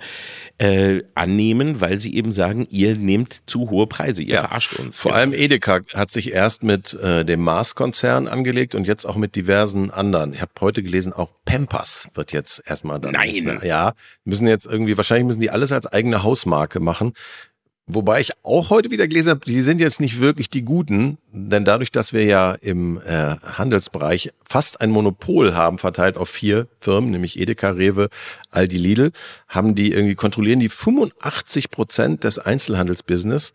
[SPEAKER 2] äh, annehmen, weil sie eben sagen, ihr nehmt zu hohe Preise, ihr ja. verarscht uns.
[SPEAKER 3] Vor allem Edeka hat sich erst mit äh, dem Maßkonzept Konzern angelegt und jetzt auch mit diversen anderen. Ich habe heute gelesen, auch Pampers wird jetzt erstmal dann.
[SPEAKER 2] Nein.
[SPEAKER 3] Ja, müssen jetzt irgendwie, wahrscheinlich müssen die alles als eigene Hausmarke machen. Wobei ich auch heute wieder gelesen habe, die sind jetzt nicht wirklich die Guten, denn dadurch, dass wir ja im äh, Handelsbereich fast ein Monopol haben, verteilt auf vier Firmen, nämlich Edeka, Rewe, Aldi, Lidl, haben die irgendwie kontrollieren die 85 Prozent des Einzelhandelsbusiness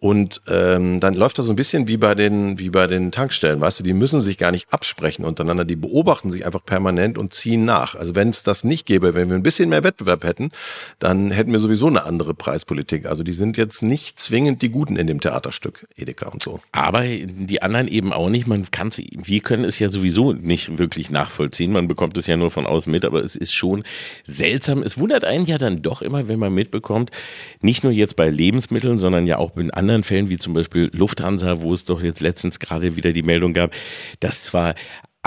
[SPEAKER 3] und ähm, dann läuft das so ein bisschen wie bei den wie bei den Tankstellen, weißt du, die müssen sich gar nicht absprechen untereinander, die beobachten sich einfach permanent und ziehen nach. Also wenn es das nicht gäbe, wenn wir ein bisschen mehr Wettbewerb hätten, dann hätten wir sowieso eine andere Preispolitik. Also die sind jetzt nicht zwingend die Guten in dem Theaterstück, Edeka und so.
[SPEAKER 2] Aber die anderen eben auch nicht. Man kann wir können es ja sowieso nicht wirklich nachvollziehen. Man bekommt es ja nur von außen mit, aber es ist schon seltsam. Es wundert einen ja dann doch immer, wenn man mitbekommt, nicht nur jetzt bei Lebensmitteln, sondern ja auch in anderen Fällen, wie zum Beispiel Lufthansa, wo es doch jetzt letztens gerade wieder die Meldung gab, dass zwar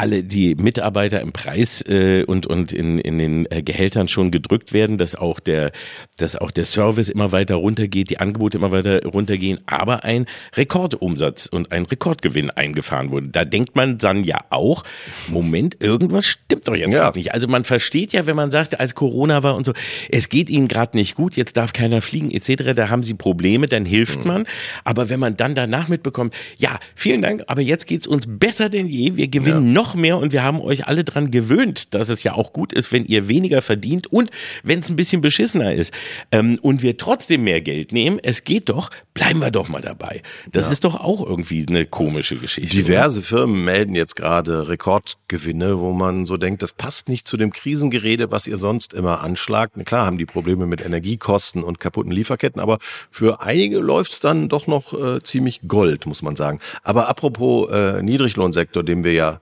[SPEAKER 2] alle die Mitarbeiter im Preis äh, und und in in den äh, Gehältern schon gedrückt werden, dass auch der dass auch der Service immer weiter runtergeht, die Angebote immer weiter runtergehen, aber ein Rekordumsatz und ein Rekordgewinn eingefahren wurde. Da denkt man dann ja auch, Moment, irgendwas stimmt doch jetzt ja. gerade nicht. Also man versteht ja, wenn man sagt, als Corona war und so, es geht ihnen gerade nicht gut, jetzt darf keiner fliegen etc., da haben sie Probleme, dann hilft mhm. man, aber wenn man dann danach mitbekommt, ja, vielen Dank, aber jetzt geht's uns besser denn je, wir gewinnen ja. noch noch mehr und wir haben euch alle dran gewöhnt, dass es ja auch gut ist, wenn ihr weniger verdient und wenn es ein bisschen beschissener ist ähm, und wir trotzdem mehr Geld nehmen, es geht doch, bleiben wir doch mal dabei. Das ja. ist doch auch irgendwie eine komische Geschichte.
[SPEAKER 3] Diverse oder? Firmen melden jetzt gerade Rekordgewinne, wo man so denkt, das passt nicht zu dem Krisengerede, was ihr sonst immer anschlagt. Na klar haben die Probleme mit Energiekosten und kaputten Lieferketten, aber für einige läuft es dann doch noch äh, ziemlich Gold, muss man sagen. Aber apropos äh, Niedriglohnsektor, dem wir ja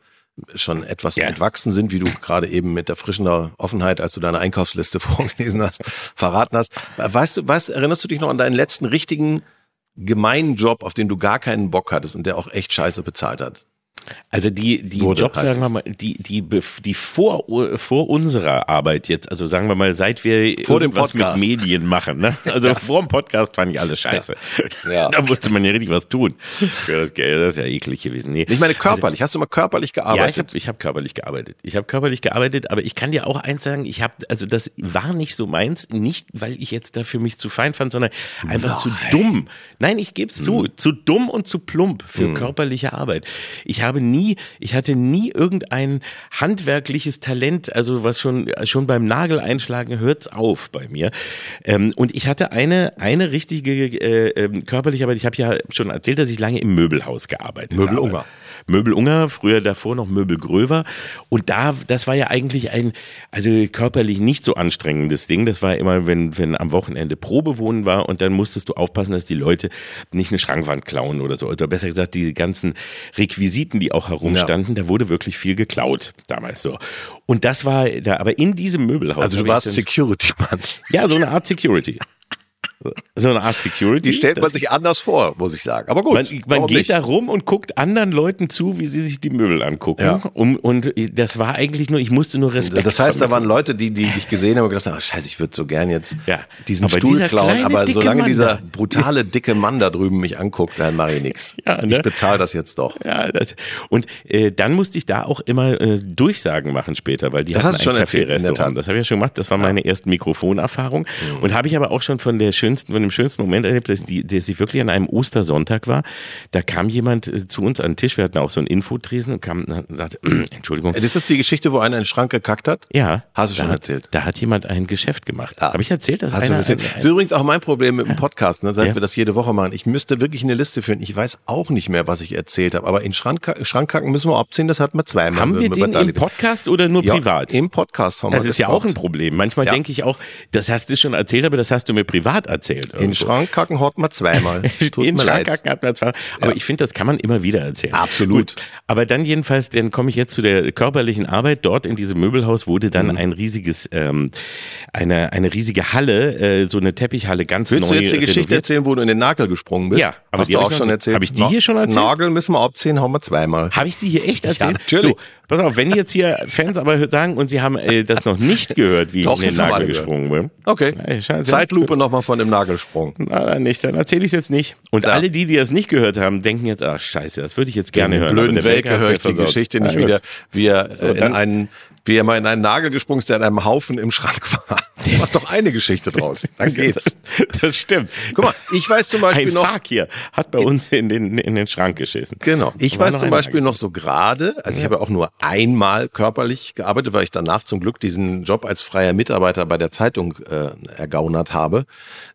[SPEAKER 3] schon etwas ja. entwachsen sind, wie du gerade eben mit der frischen Offenheit, als du deine Einkaufsliste [laughs] vorgelesen hast, verraten hast. Weißt du, weißt, erinnerst du dich noch an deinen letzten richtigen gemeinen Job, auf den du gar keinen Bock hattest und der auch echt scheiße bezahlt hat?
[SPEAKER 2] Also die, die Wurde, Jobs, sagen wir mal, die, die, die vor, vor unserer Arbeit jetzt, also sagen wir mal, seit wir
[SPEAKER 3] vor dem was
[SPEAKER 2] mit Medien machen, ne? [laughs] Also ja. vor dem Podcast fand ich alles scheiße. Ja. ja. Da musste man ja richtig was tun. Das, ist ja eklig gewesen. Nee.
[SPEAKER 3] Ich meine körperlich, also, hast du mal körperlich gearbeitet?
[SPEAKER 2] Ja, ich habe ich hab körperlich gearbeitet. Ich habe körperlich gearbeitet, aber ich kann dir auch eins sagen, ich habe, also das war nicht so meins, nicht weil ich jetzt dafür mich zu fein fand, sondern einfach Nein. zu dumm. Nein, ich gebe es hm. zu, zu dumm und zu plump für hm. körperliche Arbeit. Ich habe nie, ich hatte nie irgendein handwerkliches Talent, also was schon, schon beim Nagel einschlagen hört's auf bei mir. Ähm, und ich hatte eine, eine richtige äh, äh, körperliche Arbeit. Ich habe ja schon erzählt, dass ich lange im Möbelhaus gearbeitet
[SPEAKER 3] Möbel habe. Möbelunger.
[SPEAKER 2] Möbelunger, früher davor noch Möbelgröver. Und da, das war ja eigentlich ein, also körperlich nicht so anstrengendes Ding. Das war immer, wenn, wenn am Wochenende Probewohnen war und dann musstest du aufpassen, dass die Leute nicht eine Schrankwand klauen oder so. Oder besser gesagt, die ganzen Requisiten, die auch herumstanden, ja. da wurde wirklich viel geklaut damals so. Und das war da, aber in diesem Möbelhaus.
[SPEAKER 3] Also du warst Security-Mann.
[SPEAKER 2] Ja, so eine Art Security. [laughs] so eine Art Security.
[SPEAKER 3] Die stellt man sich anders vor, muss ich sagen. Aber gut.
[SPEAKER 2] Man, man geht
[SPEAKER 3] nicht?
[SPEAKER 2] da rum und guckt anderen Leuten zu, wie sie sich die Möbel angucken.
[SPEAKER 3] Ja.
[SPEAKER 2] Um, und das war eigentlich nur, ich musste nur Respekt
[SPEAKER 3] Das heißt, da waren Leute, die, die dich gesehen haben und gedacht haben, oh, scheiße, ich würde so gern jetzt
[SPEAKER 2] Ja.
[SPEAKER 3] diesen
[SPEAKER 2] Aber
[SPEAKER 3] Stuhl klauen,
[SPEAKER 2] kleine,
[SPEAKER 3] aber solange dieser brutale, dicke Mann da drüben mich anguckt, dann mache ich nichts.
[SPEAKER 2] Ja, ne?
[SPEAKER 3] Ich bezahle das jetzt doch.
[SPEAKER 2] Ja, das, und äh, dann musste ich da auch immer äh, Durchsagen machen später, weil die
[SPEAKER 3] Das
[SPEAKER 2] hatten
[SPEAKER 3] hast schon
[SPEAKER 2] ein
[SPEAKER 3] der
[SPEAKER 2] Café-Restaurant. Das habe ich ja schon gemacht. Das war meine erste Mikrofonerfahrung. Und habe ich aber auch schon von der schönsten, von dem schönsten Moment erlebt, dass die, der sich wirklich an einem Ostersonntag war. Da kam jemand äh, zu uns an den Tisch. Wir hatten auch so einen Infotresen und kam und sagte, [clears throat] Entschuldigung.
[SPEAKER 3] Das ist die Geschichte, wo einer in den Schrank gekackt hat?
[SPEAKER 2] Ja.
[SPEAKER 3] Hast du schon
[SPEAKER 2] da,
[SPEAKER 3] erzählt.
[SPEAKER 2] Da hat jemand ein Geschäft gemacht.
[SPEAKER 3] Ja.
[SPEAKER 2] Habe ich erzählt, dass
[SPEAKER 3] Hast
[SPEAKER 2] einer
[SPEAKER 3] erzählt.
[SPEAKER 2] ein,
[SPEAKER 3] Das ist übrigens auch mein Problem mit dem Podcast, ne, seit
[SPEAKER 2] Ja.
[SPEAKER 3] wir das jede Woche machen. Ich müsste wirklich eine Liste führen. Ich weiß auch nicht mehr, was ich erzählt habe. Aber in Schrank, Schrankkacken müssen wir abziehen, das hatten wir zweimal.
[SPEAKER 2] haben wir den im Podcast oder nur
[SPEAKER 3] ja,
[SPEAKER 2] privat?
[SPEAKER 3] Im Podcast haben
[SPEAKER 2] Das
[SPEAKER 3] wir
[SPEAKER 2] ist ja auch ein. Problem. Manchmal denke ich auch, das hast du schon erzählt, aber das hast du mir privat erzählt.
[SPEAKER 3] In
[SPEAKER 2] irgendwo.
[SPEAKER 3] Schrankkacken hat man zweimal. [laughs] Tut
[SPEAKER 2] in. Schrankkacken hat man zwar, aber
[SPEAKER 3] Ja.
[SPEAKER 2] ich finde, das kann man immer wieder erzählen.
[SPEAKER 3] Absolut.
[SPEAKER 2] Gut. Aber dann jedenfalls, dann komme ich jetzt zu der körperlichen Arbeit. Dort in diesem Möbelhaus wurde
[SPEAKER 3] Mhm.
[SPEAKER 2] dann ein riesiges, ähm, eine, eine riesige Halle, äh, so eine Teppichhalle, ganz
[SPEAKER 3] Willst
[SPEAKER 2] neu
[SPEAKER 3] du jetzt die Geschichte erzählen, wo du in den Nagel gesprungen bist?
[SPEAKER 2] Ja, aber
[SPEAKER 3] hast du auch schon erzählt.
[SPEAKER 2] Hab ich die hier schon erzählt?
[SPEAKER 3] Nagel müssen wir abziehen, haben wir zweimal.
[SPEAKER 2] Habe ich die hier echt erzählt?
[SPEAKER 3] natürlich.
[SPEAKER 2] So, pass auf, wenn jetzt hier Fans aber sagen und sie haben äh, das noch nicht gehört, wie
[SPEAKER 3] Doch,
[SPEAKER 2] ich in den Nagel gesprungen bin.
[SPEAKER 3] Okay.
[SPEAKER 2] Scheiße.
[SPEAKER 3] Zeitlupe nochmal von dem Nagelsprung.
[SPEAKER 2] Na, dann nicht, dann erzähle ich es jetzt nicht. Und
[SPEAKER 3] Ja.
[SPEAKER 2] alle die, die das nicht gehört haben, denken jetzt, ach scheiße, das würde ich jetzt gerne
[SPEAKER 3] In
[SPEAKER 2] hören.
[SPEAKER 3] blöden
[SPEAKER 2] aber der
[SPEAKER 3] Welke
[SPEAKER 2] hat's
[SPEAKER 3] höre
[SPEAKER 2] mir
[SPEAKER 3] ich die. Geschichte nicht wieder, wie er
[SPEAKER 2] So,
[SPEAKER 3] äh, in einen, wie er mal in einen Nagel gesprungen ist, der in einem Haufen im Schrank war. Mach doch eine Geschichte draus. Dann geht's. [laughs]
[SPEAKER 2] Das stimmt.
[SPEAKER 3] Guck mal, ich weiß zum Beispiel
[SPEAKER 2] Ein
[SPEAKER 3] noch,
[SPEAKER 2] Fakir hat bei uns in den, in den Schrank geschissen.
[SPEAKER 3] Genau. Ich
[SPEAKER 2] War
[SPEAKER 3] weiß zum Beispiel noch so gerade, also ich habe ja auch nur einmal körperlich gearbeitet, weil ich danach zum Glück diesen Job als freier Mitarbeiter bei der Zeitung äh, ergaunert habe.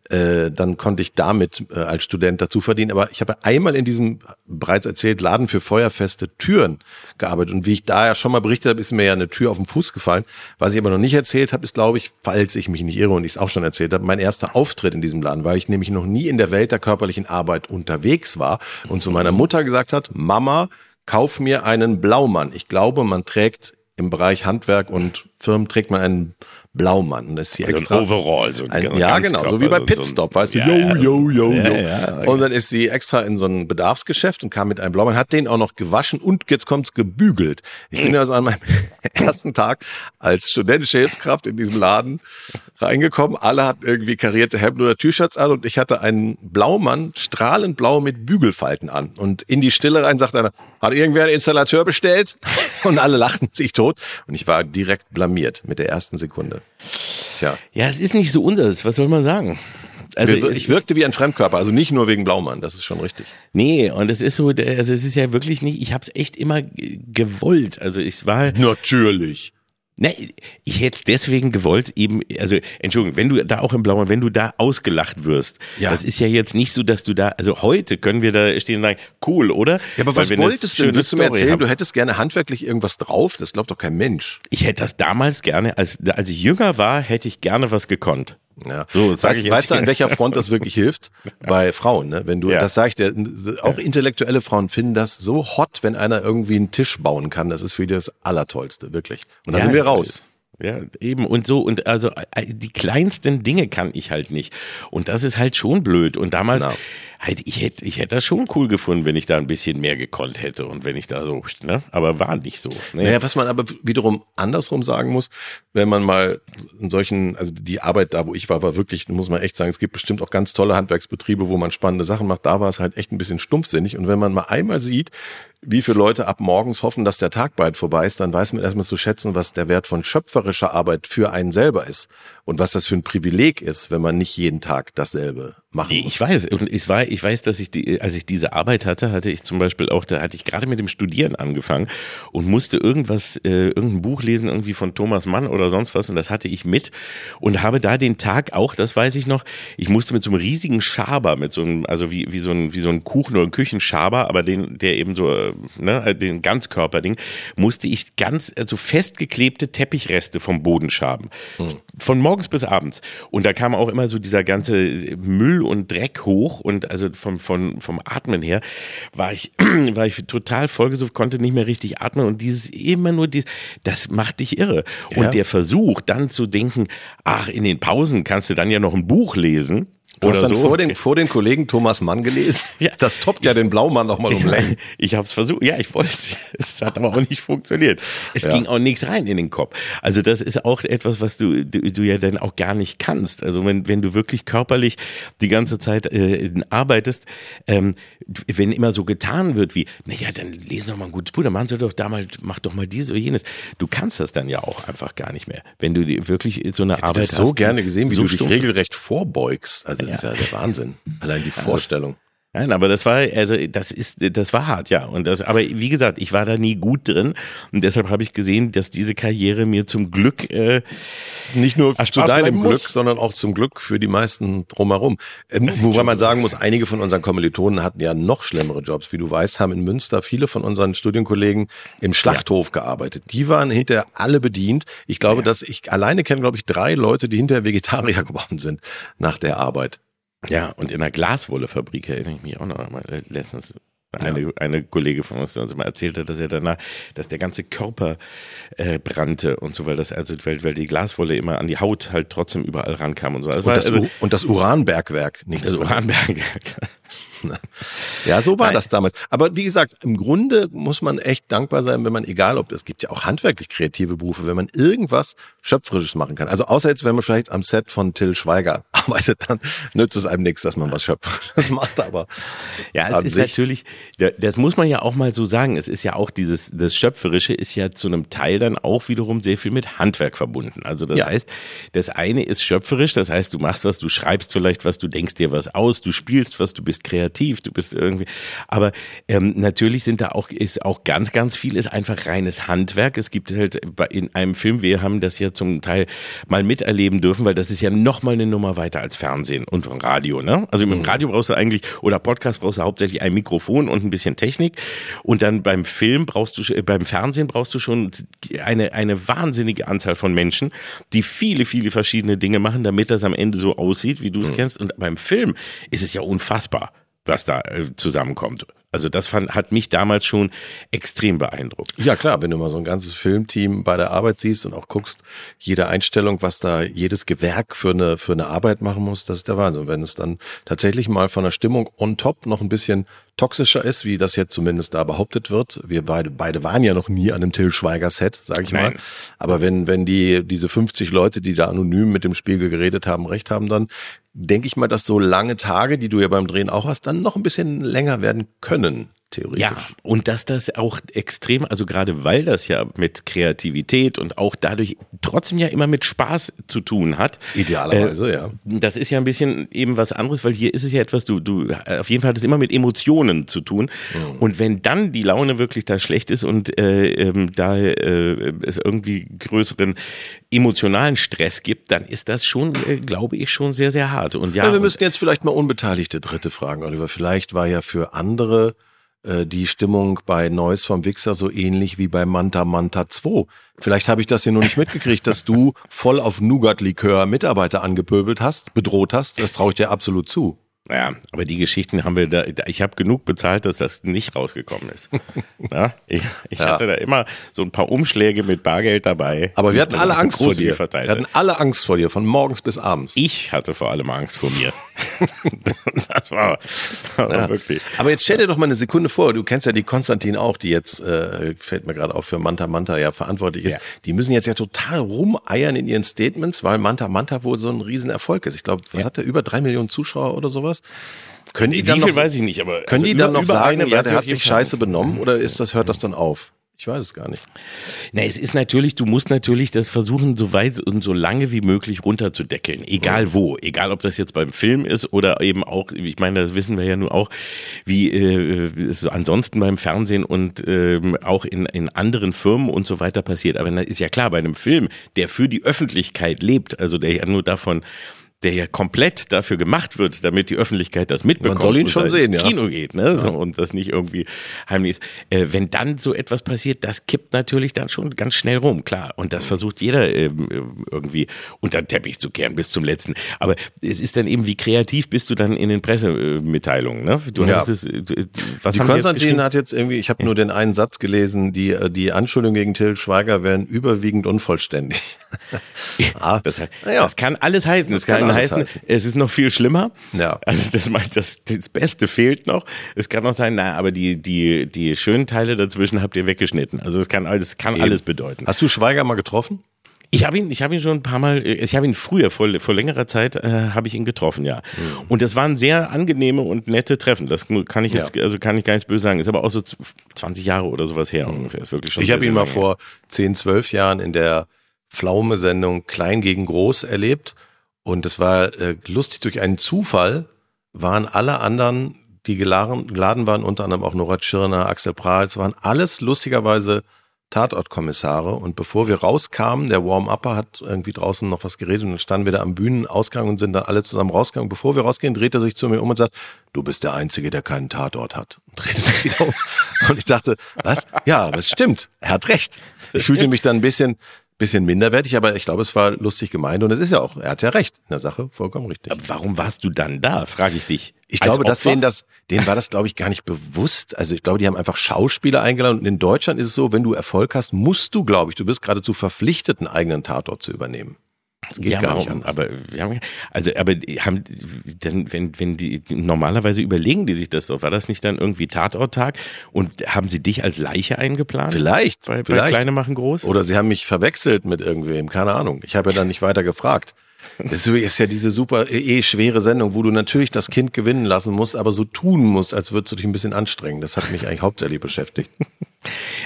[SPEAKER 3] Äh, dann konnte ich damit äh, als Student dazu verdienen. Aber ich habe einmal in diesem bereits erzählt Laden für feuerfeste Türen gearbeitet. Und wie ich da ja schon mal berichtet habe, ist mir ja eine Tür auf den Fuß gefallen. Was ich aber noch nicht erzählt habe, ist, glaube ich, falls ich mich nicht irre und ich es auch schon erzählt habe, mein erster Auftritt in diesem Laden, weil ich nämlich noch nie in der Welt der körperlichen Arbeit unterwegs war und zu meiner Mutter gesagt hat, Mama, kauf mir einen Blaumann. Ich glaube, man trägt im Bereich Handwerk und Firmen trägt man einen Blaumann. Das ist sie
[SPEAKER 2] Also ein
[SPEAKER 3] extra.
[SPEAKER 2] Overall, so ein
[SPEAKER 3] ein, ja, genau, so wie bei
[SPEAKER 2] Körper, so ein-
[SPEAKER 3] Pitstop, weißt du,
[SPEAKER 2] Ja,
[SPEAKER 3] yo, yo, yo,
[SPEAKER 2] Ja,
[SPEAKER 3] yo.
[SPEAKER 2] ja,
[SPEAKER 3] Und dann ist sie extra in so ein Bedarfsgeschäft und kam mit einem Blaumann, hat den auch noch gewaschen und jetzt kommt's gebügelt. Ich bin [laughs] also an meinem [laughs] ersten Tag als studentische Hilfskraft in diesem Laden reingekommen. Alle hatten irgendwie karierte Hemden oder T-Shirts an und ich hatte einen Blaumann, strahlend blau mit Bügelfalten an. Und in die Stille rein sagt einer, hat irgendwer einen Installateur bestellt? [laughs] Und alle lachten sich tot. Und ich war direkt blamiert mit der ersten Sekunde. Tja.
[SPEAKER 2] Ja, es ist nicht so unseres, was soll man sagen? Also
[SPEAKER 3] ich wirkte wie ein Fremdkörper, also nicht nur wegen Blaumann, das ist schon richtig.
[SPEAKER 2] Nee, und es ist so, also es ist ja wirklich nicht, ich habe es echt immer gewollt. Also es war,
[SPEAKER 3] Natürlich.
[SPEAKER 2] Ne, ich hätte es deswegen gewollt, eben, also Entschuldigung, wenn du da auch im Blauen, wenn du da ausgelacht wirst,
[SPEAKER 3] Ja.
[SPEAKER 2] das ist ja jetzt nicht so, dass du da, also heute können wir da stehen und sagen, cool, oder?
[SPEAKER 3] Ja, aber
[SPEAKER 2] Weil
[SPEAKER 3] was wolltest du Willst du mir erzählen,
[SPEAKER 2] haben.
[SPEAKER 3] du hättest gerne handwerklich irgendwas drauf? Das glaubt doch kein Mensch.
[SPEAKER 2] Ich hätte das damals gerne, als, als ich jünger war, hätte ich gerne was gekonnt.
[SPEAKER 3] Ja.
[SPEAKER 2] So, sag
[SPEAKER 3] weißt,
[SPEAKER 2] ich jetzt
[SPEAKER 3] weißt du, an welcher Front das wirklich hilft? [laughs] Bei Frauen, ne? Wenn du,
[SPEAKER 2] Ja.
[SPEAKER 3] das sag ich dir, auch intellektuelle Frauen finden das so hot, wenn einer irgendwie einen Tisch bauen kann. Das ist für die das Allertollste, wirklich. Und da
[SPEAKER 2] Ja,
[SPEAKER 3] sind wir raus.
[SPEAKER 2] Ja, eben und so und also äh, die kleinsten Dinge kann ich halt nicht und das ist halt schon blöd und damals
[SPEAKER 3] Genau.
[SPEAKER 2] Halt ich hätte ich hätte das schon cool gefunden, wenn ich da ein bisschen mehr gekonnt hätte und wenn ich da so, ne, aber war nicht so. Ne?
[SPEAKER 3] Naja, was man aber wiederum andersrum sagen muss, wenn man mal in solchen, also die Arbeit da, wo ich war, war wirklich, muss man echt sagen, es gibt bestimmt auch ganz tolle Handwerksbetriebe, wo man spannende Sachen macht. Da war es halt echt ein bisschen stumpfsinnig. Und wenn man mal einmal sieht, wie viele Leute ab morgens hoffen, dass der Tag bald vorbei ist, dann weiß man erstmal zu schätzen, was der Wert von schöpferischer Arbeit für einen selber ist und was das für ein Privileg ist, wenn man nicht jeden Tag dasselbe machen
[SPEAKER 2] Nee,
[SPEAKER 3] muss.
[SPEAKER 2] ich weiß. Und ich weiß, ich weiß, dass ich die, als ich diese Arbeit hatte, hatte ich zum Beispiel auch, da hatte ich gerade mit dem Studieren angefangen und musste irgendwas, äh, irgendein Buch lesen, irgendwie von Thomas Mann oder sonst was. Und das hatte ich mit und habe da den Tag auch, das weiß ich noch, ich musste mit so einem riesigen Schaber, mit so einem, also wie, wie so ein, wie so ein Kuchen oder ein Küchenschaber, aber den, der eben so, äh, ne, den Ganzkörperding, musste ich ganz, also festgeklebte Teppichreste vom Boden schaben. Von morgens bis abends. Und da kam auch immer so dieser ganze Müll und Dreck hoch und also vom, vom, vom Atmen her war ich, [clears throat] war ich total vollgesucht, konnte nicht mehr richtig atmen und dieses immer nur, die, das macht dich irre. Und
[SPEAKER 3] Ja.
[SPEAKER 2] der Versuch dann zu denken, ach, in den Pausen kannst du dann ja noch ein Buch lesen.
[SPEAKER 3] Du
[SPEAKER 2] Oder
[SPEAKER 3] hast dann
[SPEAKER 2] so.
[SPEAKER 3] vor, den, vor den Kollegen Thomas Mann gelesen. [laughs]
[SPEAKER 2] Ja.
[SPEAKER 3] Das toppt ja den Blaumann noch mal um Längen. [laughs]
[SPEAKER 2] Ich habe es versucht, ja, ich wollte, [laughs] es hat aber auch nicht funktioniert. Es
[SPEAKER 3] Ja.
[SPEAKER 2] ging auch nichts rein in den Kopf. Also das ist auch etwas, was du, du, du ja dann auch gar nicht kannst. Also wenn, wenn du wirklich körperlich die ganze Zeit äh, arbeitest, ähm, wenn immer so getan wird wie, naja, dann lesen doch mal ein gutes Buch, dann machen sie doch da mal, mach doch mal dieses oder jenes. Du kannst das dann ja auch einfach gar nicht mehr. Wenn du dir wirklich so eine
[SPEAKER 3] Ich
[SPEAKER 2] Arbeit
[SPEAKER 3] hätte das so
[SPEAKER 2] hast,
[SPEAKER 3] gerne gesehen, wie
[SPEAKER 2] so
[SPEAKER 3] du dich regelrecht vorbeugst. Also das ist ja der Wahnsinn. Allein die Vorstellung.
[SPEAKER 2] Nein, aber das war, also das ist, das war hart, ja. Und das, aber wie gesagt, ich war da nie gut drin und deshalb habe ich gesehen, dass diese Karriere mir zum Glück äh,
[SPEAKER 3] Nicht nur zu deinem Glück,
[SPEAKER 2] muss.
[SPEAKER 3] sondern auch zum Glück für die meisten drumherum. Ähm, wobei man sagen muss, einige von unseren Kommilitonen hatten ja noch schlimmere Jobs. Wie du weißt, haben in Münster viele von unseren Studienkollegen im Schlachthof gearbeitet. Die waren hinterher alle bedient. Ich glaube, dass ich alleine kenne, glaube ich, drei Leute, die hinterher Vegetarier [laughs] geworden sind nach der Arbeit.
[SPEAKER 2] Ja und in einer Glaswollefabrik erinnere ich mich auch noch einmal äh, letztens. Eine, eine Kollege von uns, der uns mal erzählte, dass er danach, dass der ganze Körper äh, brannte und so, weil das also, weil, weil die Glaswolle immer an die Haut halt trotzdem überall rankam und so. Das
[SPEAKER 3] Und
[SPEAKER 2] war
[SPEAKER 3] das,
[SPEAKER 2] also,
[SPEAKER 3] und das Uranbergwerk, nicht
[SPEAKER 2] das
[SPEAKER 3] zu vergessen.
[SPEAKER 2] Uranberg. [laughs]
[SPEAKER 3] Ja, so war
[SPEAKER 2] Nein.
[SPEAKER 3] das damals. Aber wie gesagt, im Grunde muss man echt dankbar sein, wenn man, egal ob, es gibt ja auch handwerklich kreative Berufe, wenn man irgendwas Schöpferisches machen kann. Also außer jetzt, wenn man vielleicht am Set von Till Schweiger [laughs] arbeitet, dann nützt es einem nichts, dass man was Schöpferisches [laughs] macht, aber
[SPEAKER 2] Ja, es ist natürlich, da- das muss man ja auch mal so sagen. Es ist ja auch dieses, das Schöpferische ist ja zu einem Teil dann auch wiederum sehr viel mit Handwerk verbunden. Also das
[SPEAKER 3] Ja.
[SPEAKER 2] heißt, das eine ist schöpferisch, das heißt, du machst was, du schreibst vielleicht was, du denkst dir was aus, du spielst was, du bist kreativ, du bist irgendwie. Aber ähm, natürlich sind da auch, ist auch ganz, ganz viel ist einfach reines Handwerk. Es gibt halt in einem Film, wir haben das ja zum Teil mal miterleben dürfen, weil das ist ja noch mal eine Nummer weiter als Fernsehen und Radio, ne? Also mit dem Radio brauchst du eigentlich, oder Podcast brauchst du hauptsächlich ein Mikrofon und ein bisschen Technik. Und dann beim Film brauchst du, äh, beim Fernsehen brauchst du schon eine, eine wahnsinnige Anzahl von Menschen, die viele, viele verschiedene Dinge machen, damit das am Ende so aussieht, wie du es kennst. Und beim Film ist es ja unfassbar, was da äh, zusammenkommt. Also das fand, hat mich damals schon extrem beeindruckt.
[SPEAKER 3] Ja, klar, wenn du mal so ein ganzes Filmteam bei der Arbeit siehst und auch guckst, jede Einstellung, was da jedes Gewerk für eine, für eine Arbeit machen muss, das ist der Wahnsinn. Wenn es dann tatsächlich mal von der Stimmung on top noch ein bisschen toxischer ist, wie das jetzt zumindest da behauptet wird. Wir beide, beide waren ja noch nie an einem Till Schweiger Set, sage ich mal.
[SPEAKER 2] Nein.
[SPEAKER 3] Aber wenn, wenn die, diese 50 Leute, die da anonym mit dem Spiegel geredet haben, recht haben, dann denke ich mal, dass so lange Tage, die du ja beim Drehen auch hast, dann noch ein bisschen länger werden können, theoretisch.
[SPEAKER 2] Ja, und dass das auch extrem, also gerade weil das ja mit Kreativität und auch dadurch trotzdem ja immer mit Spaß zu tun hat.
[SPEAKER 3] Idealerweise,
[SPEAKER 2] Äh,
[SPEAKER 3] ja.
[SPEAKER 2] Das ist ja ein bisschen eben was anderes, weil hier ist es ja etwas, du, du, auf jeden Fall hat es immer mit Emotionen zu tun. Und wenn dann die Laune wirklich da schlecht ist und äh, ähm, da äh, es irgendwie größeren emotionalen Stress gibt, dann ist das schon, äh, glaube ich, schon sehr, sehr hart. Und ja,
[SPEAKER 3] Ja, wir müssen jetzt vielleicht mal unbeteiligte Dritte fragen, Oliver. Vielleicht war ja für andere äh, die Stimmung bei Neues vom Wichser so ähnlich wie bei Manta Manta 2. Vielleicht habe ich das hier nur nicht mitgekriegt, dass du voll auf Nougat-Likör Mitarbeiter angepöbelt hast, bedroht hast. Das traue ich dir absolut zu.
[SPEAKER 2] Ja, aber die Geschichten haben wir da, ich habe genug bezahlt, dass das nicht rausgekommen ist. [laughs] ja, ich ich
[SPEAKER 3] Ja.
[SPEAKER 2] hatte da immer so ein paar Umschläge mit Bargeld dabei.
[SPEAKER 3] Aber wir hatten alle Angst vor dir. Wir hatten alle Angst vor dir, von morgens bis abends.
[SPEAKER 2] ich hatte vor allem Angst vor mir. [laughs] das war, war
[SPEAKER 3] Ja.
[SPEAKER 2] wirklich.
[SPEAKER 3] Aber jetzt stell dir doch mal eine Sekunde vor, du kennst ja die Konstantin auch, die jetzt, äh, fällt mir gerade auf, für Manta Manta ja verantwortlich ist.
[SPEAKER 2] Ja.
[SPEAKER 3] Die müssen jetzt ja total rumeiern in ihren Statements, weil Manta Manta wohl so ein Riesenerfolg ist. Ich glaube, was
[SPEAKER 2] Ja.
[SPEAKER 3] hat der, über drei Millionen Zuschauer oder sowas? Können die
[SPEAKER 2] Wie
[SPEAKER 3] dann noch,
[SPEAKER 2] weiß ich nicht, aber
[SPEAKER 3] können
[SPEAKER 2] also
[SPEAKER 3] die dann noch sagen, ja, der hat sich scheiße benommen oder ist das, hört das dann auf? Ich weiß es gar nicht.
[SPEAKER 2] Na, es ist natürlich, du musst natürlich das versuchen, so weit und so lange wie möglich runterzudeckeln. Egal wo. Egal, ob das jetzt beim Film ist oder eben auch, ich meine, das wissen wir ja nur auch, wie äh, es so ansonsten beim Fernsehen und ähm, auch in, in anderen Firmen und so weiter passiert. Aber na, ist ja klar, bei einem Film, der für die Öffentlichkeit lebt, also der ja nur davon der ja komplett dafür gemacht wird, damit die Öffentlichkeit das mitbekommt.
[SPEAKER 3] soll ihn
[SPEAKER 2] und
[SPEAKER 3] schon sehen,
[SPEAKER 2] ins
[SPEAKER 3] ja.
[SPEAKER 2] Kino geht, ne? So, und das nicht irgendwie heimlich ist. Äh, wenn dann so etwas passiert, das kippt natürlich dann schon ganz schnell rum, klar. Und das versucht jeder ähm, irgendwie unter den Teppich zu kehren bis zum letzten. Aber es ist dann eben, wie kreativ bist du dann in den Pressemitteilungen, ne? Du
[SPEAKER 3] Ja.
[SPEAKER 2] hattest es, äh, was
[SPEAKER 3] Die
[SPEAKER 2] haben
[SPEAKER 3] Konstantin hat jetzt irgendwie, ich habe nur den einen Satz gelesen, die, äh, die Anschuldigungen gegen Till Schweiger wären überwiegend unvollständig. [laughs]
[SPEAKER 2] Ah, das, ja. das, kann alles heißen. Das, das kann, kann heißen, heißen, es ist noch viel schlimmer. Ja. Also das das, das Beste fehlt noch. Es kann auch sein, na, aber die, die, die schönen Teile dazwischen habt ihr weggeschnitten. Also es kann alles, kann alles bedeuten.
[SPEAKER 3] Hast du Schweiger mal getroffen?
[SPEAKER 2] Ich habe ihn, ich habe ihn schon ein paar Mal, ich habe ihn früher vor, vor längerer Zeit äh, habe ich ihn getroffen, ja. Mhm. Und das waren sehr angenehme und nette Treffen. Das kann ich jetzt, ja. also kann ich gar nicht böse sagen. Ist aber auch so 20 Jahre oder sowas her mhm. ungefähr. Ist wirklich schon.
[SPEAKER 3] Ich habe ihn mal vor 10, 12 Jahren in der Pflaume-Sendung Klein gegen Groß erlebt. Und es war äh, lustig durch einen Zufall waren alle anderen, die geladen, geladen waren, unter anderem auch Nora Tschirner, Axel Prahls, waren alles lustigerweise Tatortkommissare. Und bevor wir rauskamen, der Warm-Upper hat irgendwie draußen noch was geredet und dann standen wir da am Bühnenausgang und sind dann alle zusammen rausgegangen. Bevor wir rausgehen, dreht er sich zu mir um und sagt, du bist der Einzige, der keinen Tatort hat. Und dreht sich wieder um. Und ich dachte, was? Ja, es stimmt. Er hat recht. Ich fühlte mich dann ein bisschen, bisschen minderwertig, aber ich glaube, es war lustig gemeint und es ist ja auch, er hat ja recht in der Sache, vollkommen richtig. Aber
[SPEAKER 2] warum warst du dann da, frage ich dich.
[SPEAKER 3] Ich glaube, dass denen das, denen war das, glaube ich, gar nicht bewusst. Also ich glaube, die haben einfach Schauspieler eingeladen und in Deutschland ist es so, wenn du Erfolg hast, musst du, glaube ich, du bist geradezu verpflichtet, einen eigenen Tatort zu übernehmen.
[SPEAKER 2] Das geht ja, gar nicht anders. Aber wir haben, also, aber haben, denn, wenn, wenn die, normalerweise überlegen die sich das doch. War das nicht dann irgendwie Tatorttag? Und haben sie dich als Leiche eingeplant?
[SPEAKER 3] Vielleicht.
[SPEAKER 2] Bei,
[SPEAKER 3] vielleicht.
[SPEAKER 2] bei Kleine machen groß?
[SPEAKER 3] Oder sie haben mich verwechselt mit irgendwem. Keine Ahnung. Ich habe ja dann nicht weiter gefragt. [laughs] Das ist ja diese super eh schwere Sendung, wo du natürlich das Kind gewinnen lassen musst, aber so tun musst, als würdest du dich ein bisschen anstrengen. Das hat mich eigentlich hauptsächlich beschäftigt. [laughs]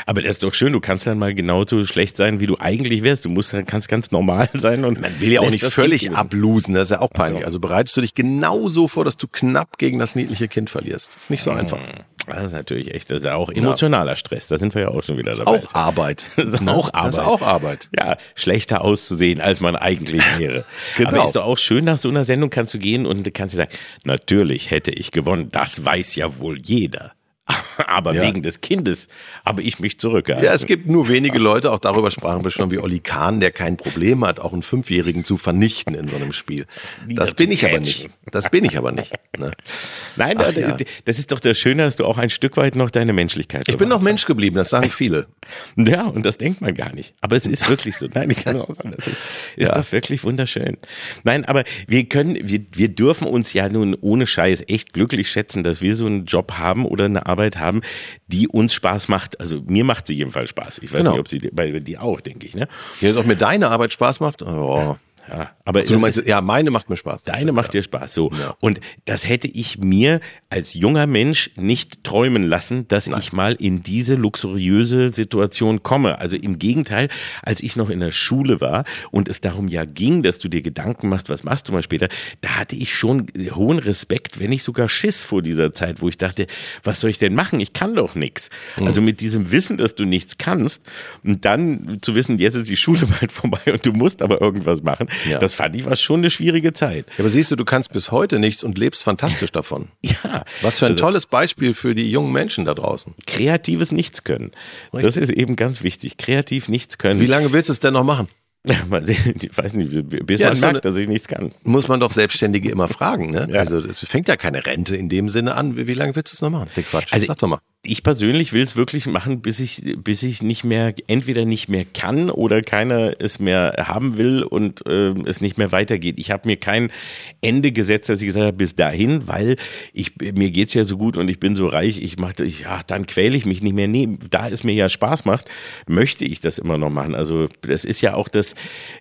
[SPEAKER 2] Aber das ist doch schön, du kannst dann mal genauso schlecht sein, wie du eigentlich wärst. Du musst dann kannst ganz normal [laughs] sein und
[SPEAKER 3] man will ja auch nicht völlig ablosen, das ist ja auch peinlich. Also bereitest du dich genauso vor, dass du knapp gegen das niedliche Kind verlierst. Das ist nicht so hm. einfach.
[SPEAKER 2] Das ist natürlich echt, das ist ja auch emotionaler Stress. Da sind wir ja auch schon wieder dabei.
[SPEAKER 3] Auch Arbeit. [laughs]
[SPEAKER 2] Das ist auch Arbeit. Das ist auch Arbeit. Ja, schlechter auszusehen, als man eigentlich [laughs] wäre. genau. Aber ist doch auch schön, nach so einer Sendung kannst du gehen und kannst du sagen, natürlich hätte ich gewonnen. Das weiß ja wohl jeder. [laughs] aber ja. wegen des Kindes habe ich mich zurückgehalten.
[SPEAKER 3] Ja, es gibt nur wenige Leute, auch darüber sprachen wir schon, wie Olli Kahn, der kein Problem hat, auch einen Fünfjährigen zu vernichten in so einem Spiel. Das bin ich aber nicht. Das bin ich aber nicht. Ne?
[SPEAKER 2] Nein, Ach, ja. das ist doch das Schöne, dass du auch ein Stück weit noch deine Menschlichkeit
[SPEAKER 3] Ich bin noch Mensch geblieben, das sagen viele. [laughs]
[SPEAKER 2] Ja, und das denkt man gar nicht. Aber es ist wirklich so. Nein, ich kann auch sagen, das ist, ist ja. doch wirklich wunderschön. Nein, aber wir können, wir, wir dürfen uns ja nun ohne Scheiß echt glücklich schätzen, dass wir so einen Job haben oder eine Arbeit Arbeit haben, die uns Spaß macht. Also mir macht sie jedenfalls Spaß. Ich weiß genau. nicht, ob sie bei dir auch, denke ich. Ne?
[SPEAKER 3] Ja, auch mir deine Arbeit Spaß macht. Oh.
[SPEAKER 2] Ja, aber
[SPEAKER 3] also, meinst, ja, meine macht mir Spaß.
[SPEAKER 2] Deine macht dir Spaß, so. Ja. Und das hätte ich mir als junger Mensch nicht träumen lassen, dass Nein. ich mal in diese luxuriöse Situation komme. Also im Gegenteil, als ich noch in der Schule war und es darum ja ging, dass du dir Gedanken machst, was machst du mal später, da hatte ich schon hohen Respekt, wenn nicht sogar Schiss vor dieser Zeit, wo ich dachte, was soll ich denn machen? Ich kann doch nichts. Mhm. Also mit diesem Wissen, dass du nichts kannst und dann zu wissen, jetzt ist die Schule [laughs] bald vorbei und du musst aber irgendwas machen, ja. Das fand ich war schon eine schwierige Zeit.
[SPEAKER 3] Ja, aber siehst du, du kannst bis heute nichts und lebst fantastisch [laughs] davon.
[SPEAKER 2] ja.
[SPEAKER 3] Was für ein also, tolles Beispiel für die jungen Menschen da draußen.
[SPEAKER 2] Kreatives Nichts können. Das ist eben ganz wichtig. Kreativ nichts können.
[SPEAKER 3] Wie lange willst du es denn noch machen?
[SPEAKER 2] Ich weiß nicht, bis ja, man merkt, dass ich nichts kann.
[SPEAKER 3] Muss man doch Selbstständige immer fragen, ne? Ja. Also es fängt ja keine Rente in dem Sinne an. Wie, wie lange willst du es noch machen?
[SPEAKER 2] Der Quatsch. Also, Sag doch mal ich persönlich will es wirklich machen, bis ich, bis ich nicht mehr, entweder nicht mehr kann oder keiner es mehr haben will und äh, es nicht mehr weitergeht. Ich habe mir kein Ende gesetzt, dass ich gesagt habe, bis dahin, weil ich mir geht's ja so gut und ich bin so reich, ich mache, ja, dann quäle ich mich nicht mehr. Nee, da es mir ja Spaß macht, möchte ich das immer noch machen. Also das ist ja auch das,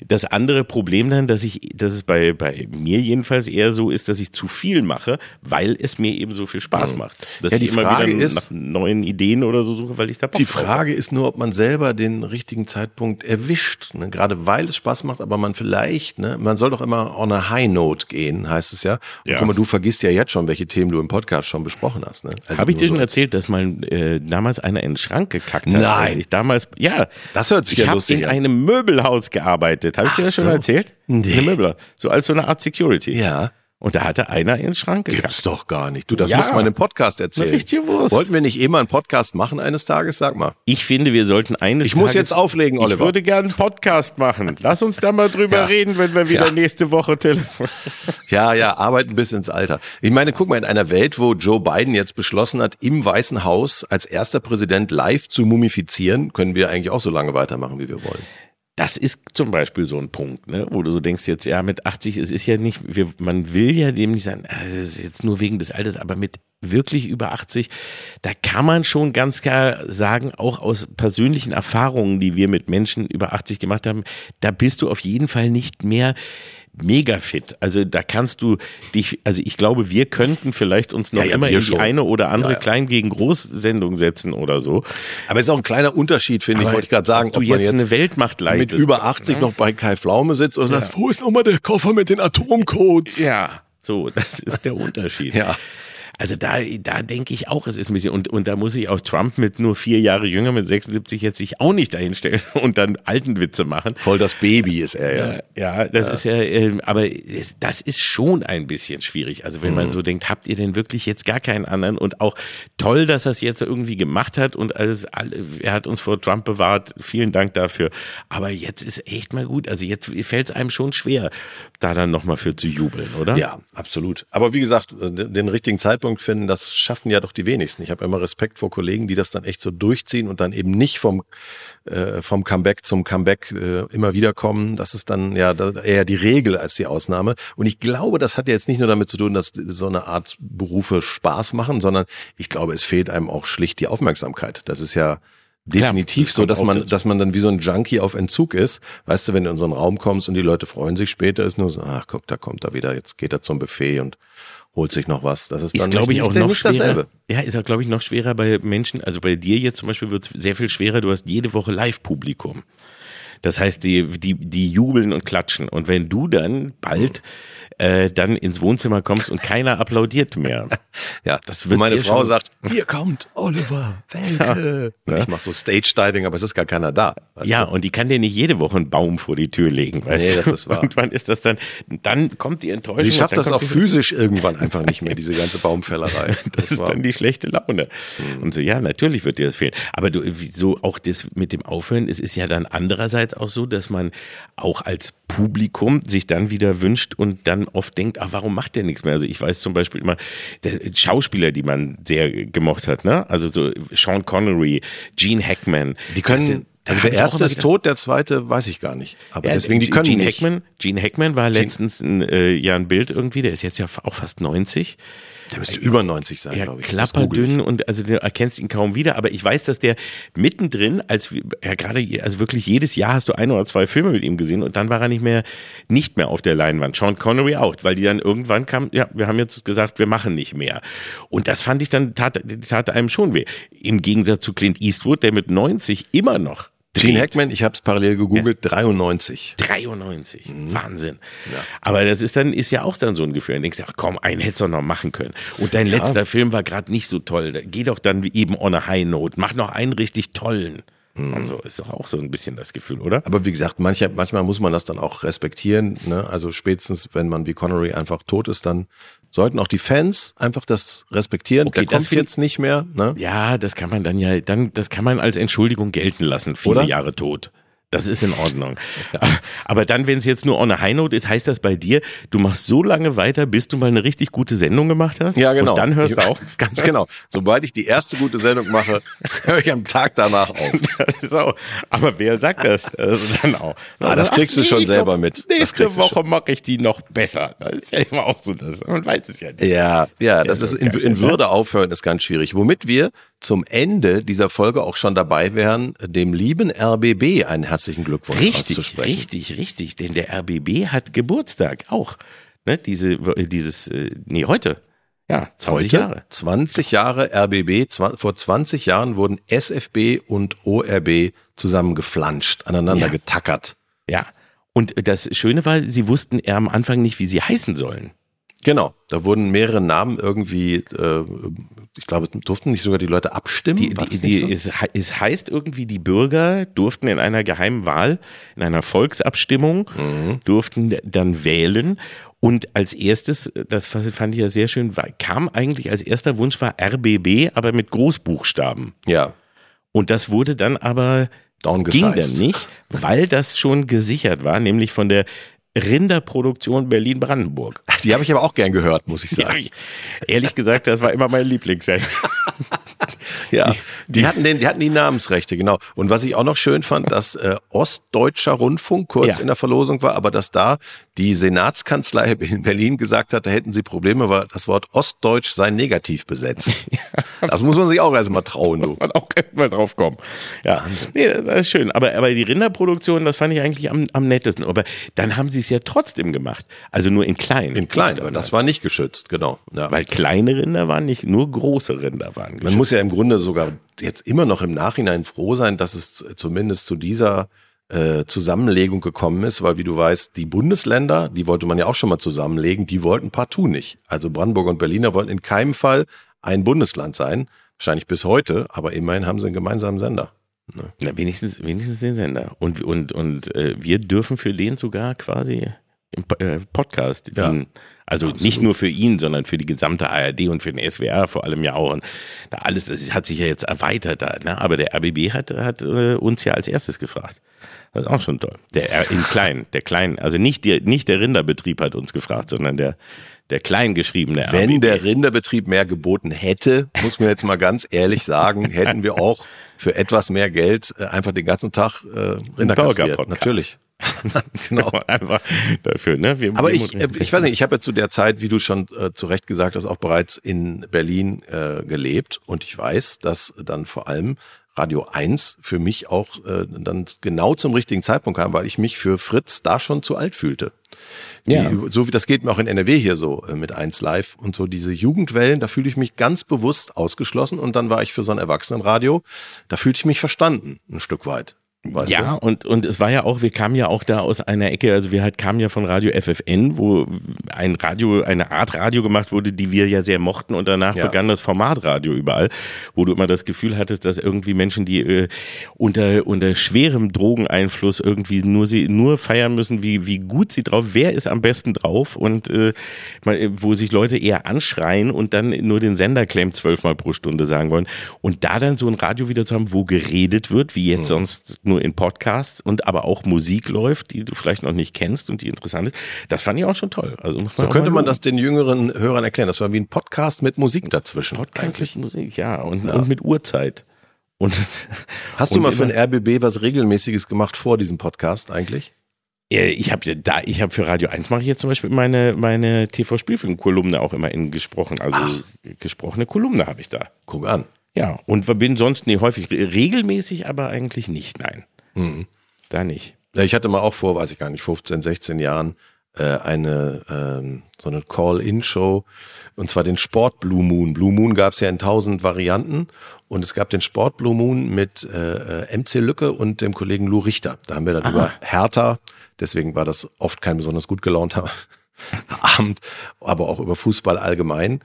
[SPEAKER 2] das andere Problem dann, dass ich, dass es bei, bei mir jedenfalls eher so ist, dass ich zu viel mache, weil es mir eben so viel Spaß mhm. macht.
[SPEAKER 3] Dass ja, die Frage ist,
[SPEAKER 2] neuen Ideen oder so suche, weil ich da
[SPEAKER 3] Bock Die Frage ist nur, ob man selber den richtigen Zeitpunkt erwischt. Ne? Gerade weil es Spaß macht, aber man vielleicht, ne? man soll doch immer on a high note gehen, heißt es ja. Und ja. guck mal, du vergisst ja jetzt schon, welche Themen du im Podcast schon besprochen hast. Ne?
[SPEAKER 2] Also Habe ich dir so schon erzählt, dass mal äh, damals einer in den Schrank gekackt hat?
[SPEAKER 3] Nein.
[SPEAKER 2] Ich damals, ja.
[SPEAKER 3] Das hört sich
[SPEAKER 2] ich
[SPEAKER 3] ja lustig
[SPEAKER 2] an. Ich habe in einem Möbelhaus gearbeitet. Habe ich dir das so. schon erzählt?
[SPEAKER 3] Nee.
[SPEAKER 2] Eine Möbler. So als so eine Art Security.
[SPEAKER 3] Ja.
[SPEAKER 2] Und da hatte einer in den Schrank
[SPEAKER 3] gekackt. Gibt's doch gar nicht. Du, das ja. muss man im Podcast erzählen.
[SPEAKER 2] Richtig Wurst.
[SPEAKER 3] Wollten wir nicht eh mal einen Podcast machen eines Tages? Sag mal.
[SPEAKER 2] Ich finde, wir sollten eines
[SPEAKER 3] Ich muss jetzt auflegen, Oliver.
[SPEAKER 2] Ich würde gerne einen Podcast machen. Lass uns da mal drüber ja. reden, wenn wir wieder ja. nächste Woche telefonieren. [laughs]
[SPEAKER 3] Ja, ja, arbeiten bis ins Alter. Ich meine, guck mal, in einer Welt, wo Joe Biden jetzt beschlossen hat, im Weißen Haus als erster Präsident live zu mumifizieren, können wir eigentlich auch so lange weitermachen, wie wir wollen.
[SPEAKER 2] Das ist zum Beispiel so ein Punkt, ne, wo du so denkst jetzt, ja, mit 80, es ist ja nicht, wir, man will ja dem nicht sagen, ah, das ist jetzt nur wegen des Alters, aber mit wirklich über 80, da kann man schon ganz klar sagen, auch aus persönlichen Erfahrungen, die wir mit Menschen über 80 gemacht haben, da bist du auf jeden Fall nicht mehr mega fit. Also da kannst du dich, also ich glaube, wir könnten vielleicht uns noch ja, ja, immer in die schon. eine oder andere ja, Klein gegen Groß-Sendung setzen oder so.
[SPEAKER 3] Aber es ist auch ein kleiner Unterschied, finde ich, wollte ich gerade sagen.
[SPEAKER 2] Ob du jetzt, jetzt, eine Weltmacht leitest.
[SPEAKER 3] Mit über 80 ne? noch bei Kai Pflaume sitzt und sagt, wo ist nochmal der Koffer mit den Atomcodes?
[SPEAKER 2] Ja, so, das ist der Unterschied.
[SPEAKER 3] ja.
[SPEAKER 2] Also da, da denke ich auch, es ist ein bisschen, und, und da muss ich auch Trump mit nur vier Jahre jünger, mit 76 jetzt sich auch nicht dahinstellen [laughs] und dann alten Witze machen.
[SPEAKER 3] Voll das Baby ist er, ja.
[SPEAKER 2] Ja, das ja. ist ja, äh, aber das ist schon ein bisschen schwierig. Also wenn mhm. man so denkt, habt ihr denn wirklich jetzt gar keinen anderen und auch toll, dass er es jetzt irgendwie gemacht hat und alles, er hat uns vor Trump bewahrt. Vielen Dank dafür. Aber jetzt ist echt mal gut. Also jetzt fällt es einem schon schwer, da dann nochmal für zu jubeln, oder?
[SPEAKER 3] Ja, absolut. Aber wie gesagt, den richtigen Zeitpunkt Zeitpunkt finden, das schaffen ja doch die wenigsten. Ich habe immer Respekt vor Kollegen, die das dann echt so durchziehen und dann eben nicht vom, äh, vom Comeback zum Comeback äh, immer wieder kommen. Das ist dann ja eher die Regel als die Ausnahme. Und ich glaube, das hat ja jetzt nicht nur damit zu tun, dass so eine Art Berufe Spaß machen, sondern ich glaube, es fehlt einem auch schlicht die Aufmerksamkeit. Das ist ja definitiv Klar, das so, dass man, dass man dann wie so ein Junkie auf Entzug ist. Weißt du, wenn du in so einen Raum kommst und die Leute freuen sich später, ist nur so, ach guck, da kommt er wieder, jetzt geht er zum Buffet und holt sich noch was. Das ist,
[SPEAKER 2] ist glaube ich, auch noch schwerer. Dasselbe. Ja, ist auch, glaube ich, noch schwerer bei Menschen. Also bei dir jetzt zum Beispiel wird es sehr viel schwerer. Du hast jede Woche Live-Publikum. Das heißt, die, die, die jubeln und klatschen. Und wenn du dann bald äh, dann ins Wohnzimmer kommst und keiner applaudiert mehr. [laughs]
[SPEAKER 3] ja, das wird meine Frau sagt, hier kommt Oliver [laughs] Welke. Ja, ne? Ich mache so Stage-Diving, aber es ist gar keiner da.
[SPEAKER 2] Ja, du? und die kann dir nicht jede Woche einen Baum vor die Tür legen, weißt nee,
[SPEAKER 3] das ist wahr.
[SPEAKER 2] Irgendwann ist das dann, dann kommt die Enttäuschung.
[SPEAKER 3] Sie schafft das auch physisch irgendwann [laughs] einfach nicht mehr, diese ganze Baumfällerei.
[SPEAKER 2] Das, das ist dann die schlechte Laune. Mhm. Und so, ja, natürlich wird dir das fehlen. Aber du, so auch das mit dem Aufhören, es ist ja dann andererseits auch so, dass man auch als Publikum sich dann wieder wünscht und dann oft denkt, ach, warum macht der nichts mehr? Also ich weiß zum Beispiel immer, der Schauspieler, die man sehr gemocht hat, ne? Also so Sean Connery, Gene Hackman.
[SPEAKER 3] Die können, also der erste ist tot, der zweite weiß ich gar nicht. Aber ja, deswegen, die können
[SPEAKER 2] Gene
[SPEAKER 3] nicht.
[SPEAKER 2] Hackman, Gene Hackman war letztens ein, äh, ja ein Bild irgendwie, der ist jetzt ja auch fast 90.
[SPEAKER 3] Der müsste über 90 sein,
[SPEAKER 2] glaube ich. Klapperdünn und also du erkennst ihn kaum wieder, aber ich weiß, dass der mittendrin, als ja gerade, also wirklich jedes Jahr hast du ein oder zwei Filme mit ihm gesehen und dann war er nicht mehr, nicht mehr auf der Leinwand. Sean Connery auch, weil die dann irgendwann kam, ja, wir haben jetzt gesagt, wir machen nicht mehr. Und das fand ich dann, tat, tat einem schon weh. Im Gegensatz zu Clint Eastwood, der mit 90 immer noch
[SPEAKER 3] Gene Hackman, ich habe es parallel gegoogelt, ja. 93.
[SPEAKER 2] 93, mhm. Wahnsinn. Ja. Aber das ist dann ist ja auch dann so ein Gefühl. Du denkst, ach komm, einen hättest du noch machen können. Und dein ja. letzter Film war gerade nicht so toll. Geh doch dann eben on a high note. Mach noch einen richtig tollen. Mhm. Und so ist doch auch so ein bisschen das Gefühl, oder?
[SPEAKER 3] Aber wie gesagt, manche, manchmal muss man das dann auch respektieren. Ne? Also spätestens, wenn man wie Connery einfach tot ist, dann sollten auch die Fans einfach das respektieren. Okay, Der das kommt jetzt nicht mehr. Ne?
[SPEAKER 2] Ja, das kann man dann ja, dann, das kann man als Entschuldigung gelten lassen. Viele Oder? Jahre tot. Das ist in Ordnung. [laughs] Aber dann, wenn es jetzt nur on a high note ist, heißt das bei dir, du machst so lange weiter, bis du mal eine richtig gute Sendung gemacht hast?
[SPEAKER 3] Ja, genau.
[SPEAKER 2] Und dann hörst du auch. [laughs]
[SPEAKER 3] Ganz genau. Sobald ich die erste gute Sendung mache, [laughs] höre ich am Tag danach auf.
[SPEAKER 2] so. Aber wer sagt das also dann auch?
[SPEAKER 3] Ah, das kriegst du schon selber mit.
[SPEAKER 2] Nächste Woche mache ich die noch besser. Das ist ja immer auch so. Das, man weiß es ja nicht.
[SPEAKER 3] Ja, ja, das ist in, in Würde aufhören ist ganz schwierig. Womit wir zum Ende dieser Folge auch schon dabei wären, dem lieben RBB einen herzlichen Glückwunsch
[SPEAKER 2] richtig, auszusprechen. Richtig, richtig, denn der RBB hat Geburtstag auch. Ne, diese, dieses, äh, nee, heute. Ja, 20
[SPEAKER 3] heute,
[SPEAKER 2] Jahre.
[SPEAKER 3] 20 Jahre RBB. Vor 20 Jahren wurden SFB und ORB zusammengeflanscht, aneinander
[SPEAKER 2] ja.
[SPEAKER 3] getackert.
[SPEAKER 2] Ja. Und das Schöne war, sie wussten eher am Anfang nicht, wie sie heißen sollen.
[SPEAKER 3] Genau, da wurden mehrere Namen irgendwie, äh, ich glaube, durften nicht sogar die Leute abstimmen.
[SPEAKER 2] Die, die, die, so? es, es, heißt irgendwie, die Bürger durften in einer geheimen Wahl, in einer Volksabstimmung, mhm. durften dann wählen. Und als erstes, das fand ich ja sehr schön, kam eigentlich als erster Wunsch war RBB, aber mit Großbuchstaben.
[SPEAKER 3] Ja.
[SPEAKER 2] Und das wurde dann aber ging dann nicht, weil das schon gesichert war, nämlich von der Rinderproduktion Berlin-Brandenburg.
[SPEAKER 3] Die habe ich aber auch gern gehört, muss ich [laughs] sagen.
[SPEAKER 2] Ja, ehrlich gesagt, das war immer mein Lieblingssendung.
[SPEAKER 3] ja, Die hatten den, die hatten die Namensrechte, genau. Und was ich auch noch schön fand, dass äh, Ostdeutscher Rundfunk kurz ja. in der Verlosung war, aber dass da die Senatskanzlei [laughs] in Berlin gesagt hat, da hätten sie Probleme, weil das Wort Ostdeutsch sei negativ besetzt. [laughs] Das muss man sich auch erstmal trauen, du. [laughs]
[SPEAKER 2] Muss man auch erstmal drauf kommen. Ja, nee, das ist schön. Aber, aber die Rinderproduktion, das fand ich eigentlich am, am nettesten. Aber dann haben sie es ja trotzdem gemacht. Also nur in klein.
[SPEAKER 3] In klein, weil das war nicht geschützt, genau.
[SPEAKER 2] Ja. Weil kleine Rinder waren nicht, nur große Rinder waren geschützt.
[SPEAKER 3] Man muss ja im Grunde sogar jetzt immer noch im Nachhinein froh sein, dass es zumindest zu dieser äh, Zusammenlegung gekommen ist, weil wie du weißt, die Bundesländer, die wollte man ja auch schon mal zusammenlegen, die wollten partout nicht. Also Brandenburg und Berliner wollten in keinem Fall ein Bundesland sein, wahrscheinlich bis heute, aber immerhin haben sie einen gemeinsamen Sender.
[SPEAKER 2] Ne? Na, wenigstens, wenigstens den Sender. Und, und, und äh, wir dürfen für den sogar quasi im äh, Podcast ja. dienen. Also Absolut. nicht nur für ihn, sondern für die gesamte ARD und für den SWR vor allem ja auch. Und da alles, das hat sich ja jetzt erweitert da, ne? Aber der RBB hat, hat äh, uns ja als erstes gefragt. Das ist auch schon toll. Der in klein, der klein, also nicht der, nicht der Rinderbetrieb hat uns gefragt, sondern der, der kleingeschriebene
[SPEAKER 3] Wenn RBB. der Rinderbetrieb mehr geboten hätte, muss man jetzt mal ganz ehrlich sagen, hätten wir auch für etwas mehr Geld äh, einfach den ganzen Tag äh, Rinder kassiert. Natürlich. [laughs]
[SPEAKER 2] genau. Einfach dafür, ne?
[SPEAKER 3] Wir, Aber ich, äh, ich weiß nicht, ich habe ja zu der Zeit, wie du schon äh, zu Recht gesagt hast, auch bereits in Berlin äh, gelebt und ich weiß, dass dann vor allem Radio 1 für mich auch äh, dann genau zum richtigen Zeitpunkt kam, weil ich mich für Fritz da schon zu alt fühlte. Die, ja. So wie das geht mir auch in NRW hier so äh, mit 1 Live und so diese Jugendwellen, da fühle ich mich ganz bewusst ausgeschlossen und dann war ich für so ein Erwachsenenradio, da fühlte ich mich verstanden, ein Stück weit.
[SPEAKER 2] Weißt ja, du? und, und es war ja auch, wir kamen ja auch da aus einer Ecke, also wir halt kamen ja von Radio FFN, wo ein Radio, eine Art Radio gemacht wurde, die wir ja sehr mochten und danach ja. begann das Formatradio überall, wo du immer das Gefühl hattest, dass irgendwie Menschen, die äh, unter, unter schwerem Drogeneinfluss irgendwie nur sie, nur feiern müssen, wie, wie gut sie drauf, wer ist am besten drauf und äh, wo sich Leute eher anschreien und dann nur den Senderclaim zwölfmal pro Stunde sagen wollen und da dann so ein Radio wieder zu haben, wo geredet wird, wie jetzt mhm. sonst nur in Podcasts und aber auch Musik läuft, die du vielleicht noch nicht kennst und die interessant ist. Das fand ich auch schon toll. Also
[SPEAKER 3] so könnte man das den jüngeren Hörern erklären. Das war wie ein Podcast mit Musik dazwischen.
[SPEAKER 2] Podcast eigentlich. mit Musik, ja und, ja. und mit Uhrzeit. Und, [laughs]
[SPEAKER 3] Hast du mal für ein RBB was Regelmäßiges gemacht vor diesem Podcast eigentlich?
[SPEAKER 2] Ich habe da, ich habe für Radio 1 mache ich jetzt zum Beispiel meine meine TV-Spielfilm-Kolumne auch immer in gesprochen, also Ach. gesprochene Kolumne habe ich da.
[SPEAKER 3] Guck an.
[SPEAKER 2] Ja, und bin sonst nee, häufig regelmäßig, aber eigentlich nicht, nein. Mhm. Da nicht.
[SPEAKER 3] Ja, ich hatte mal auch vor, weiß ich gar nicht, 15, 16 Jahren äh, eine ähm, so eine Call-In-Show und zwar den Sport Blue Moon. Blue Moon gab es ja in tausend Varianten und es gab den Sport Blue Moon mit äh, äh MC Lücke und dem Kollegen Lou Richter. Da haben wir dann Aha. über Hertha, deswegen war das oft kein besonders gut gelaunter [laughs] Abend, aber auch über Fußball allgemein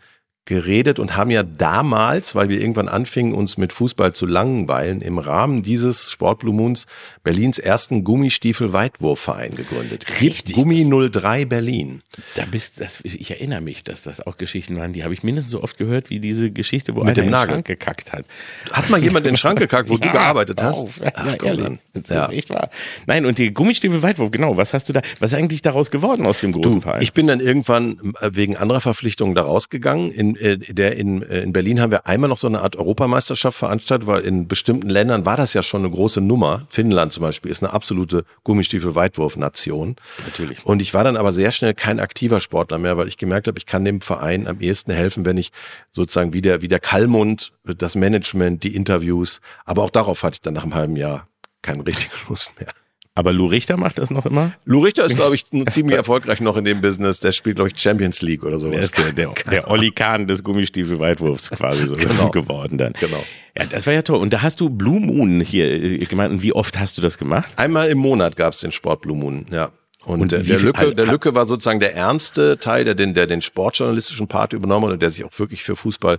[SPEAKER 3] geredet und haben ja damals, weil wir irgendwann anfingen, uns mit Fußball zu langweilen, im Rahmen dieses Sportblue Moons Berlins ersten Gummistiefel-Weitwurfverein gegründet.
[SPEAKER 2] Richtig.
[SPEAKER 3] Gummi 03 Berlin.
[SPEAKER 2] Da bist, das, ich erinnere mich, dass das auch Geschichten waren, die habe ich mindestens so oft gehört, wie diese Geschichte, wo
[SPEAKER 3] mit einer
[SPEAKER 2] in
[SPEAKER 3] den Schrank gekackt hat. Hat mal jemand in den Schrank gekackt, wo [laughs] ja, du gearbeitet hast? Auf.
[SPEAKER 2] Ach, ja, ehrlich. Das ja. ist echt wahr. Nein, und die Gummistiefel-Weitwurf, genau, was hast du da, was ist eigentlich daraus geworden aus dem großen du, Verein?
[SPEAKER 3] Ich bin dann irgendwann äh, wegen anderer Verpflichtungen da rausgegangen. In, äh, der in, äh, in Berlin haben wir einmal noch so eine Art Europameisterschaft veranstaltet, weil in bestimmten Ländern war das ja schon eine große Nummer. Finnland zum Beispiel ist eine absolute Gummistiefel-Weitwurf-Nation.
[SPEAKER 2] Natürlich.
[SPEAKER 3] Und ich war dann aber sehr schnell kein aktiver Sportler mehr, weil ich gemerkt habe, ich kann dem Verein am ehesten helfen, wenn ich sozusagen wie der, wie der Kallmund, das Management, die Interviews, aber auch darauf hatte ich dann nach einem halben Jahr keine richtige [laughs] Lust mehr.
[SPEAKER 2] Aber Lou Richter macht das noch immer?
[SPEAKER 3] Lou Richter ist, glaube ich, [laughs] ziemlich erfolgreich noch in dem Business. Der spielt, glaube ich, Champions League oder sowas.
[SPEAKER 2] Der ist der, der, der Olli Kahn des Gummistiefel-Weitwurfs quasi so [laughs] genau. geworden dann.
[SPEAKER 3] Genau.
[SPEAKER 2] Ja, das war ja toll. Und da hast du Blue Moon hier äh, gemeint. Und wie oft hast du das gemacht?
[SPEAKER 3] Einmal im Monat gab es den Sport Blue Moon, ja. Und, und der, der Lücke, der Lücke war sozusagen der ernste Teil, der den, der den sportjournalistischen Part übernommen hat und der sich auch wirklich für Fußball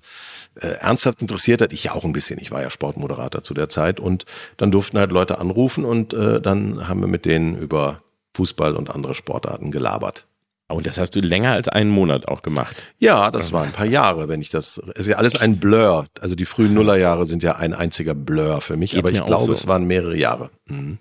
[SPEAKER 3] äh, ernsthaft interessiert hat. Ich ja auch ein bisschen. Ich war ja Sportmoderator zu der Zeit und dann durften halt Leute anrufen und äh, dann haben wir mit denen über Fußball und andere Sportarten gelabert.
[SPEAKER 2] Und das hast du länger als einen Monat auch gemacht.
[SPEAKER 3] Ja, das waren ein paar Jahre, wenn ich das. Es ist ja alles ein Blur. Also die frühen Nullerjahre sind ja ein einziger Blur für mich, Geht aber ich glaube, so. es waren mehrere Jahre.
[SPEAKER 2] Mhm.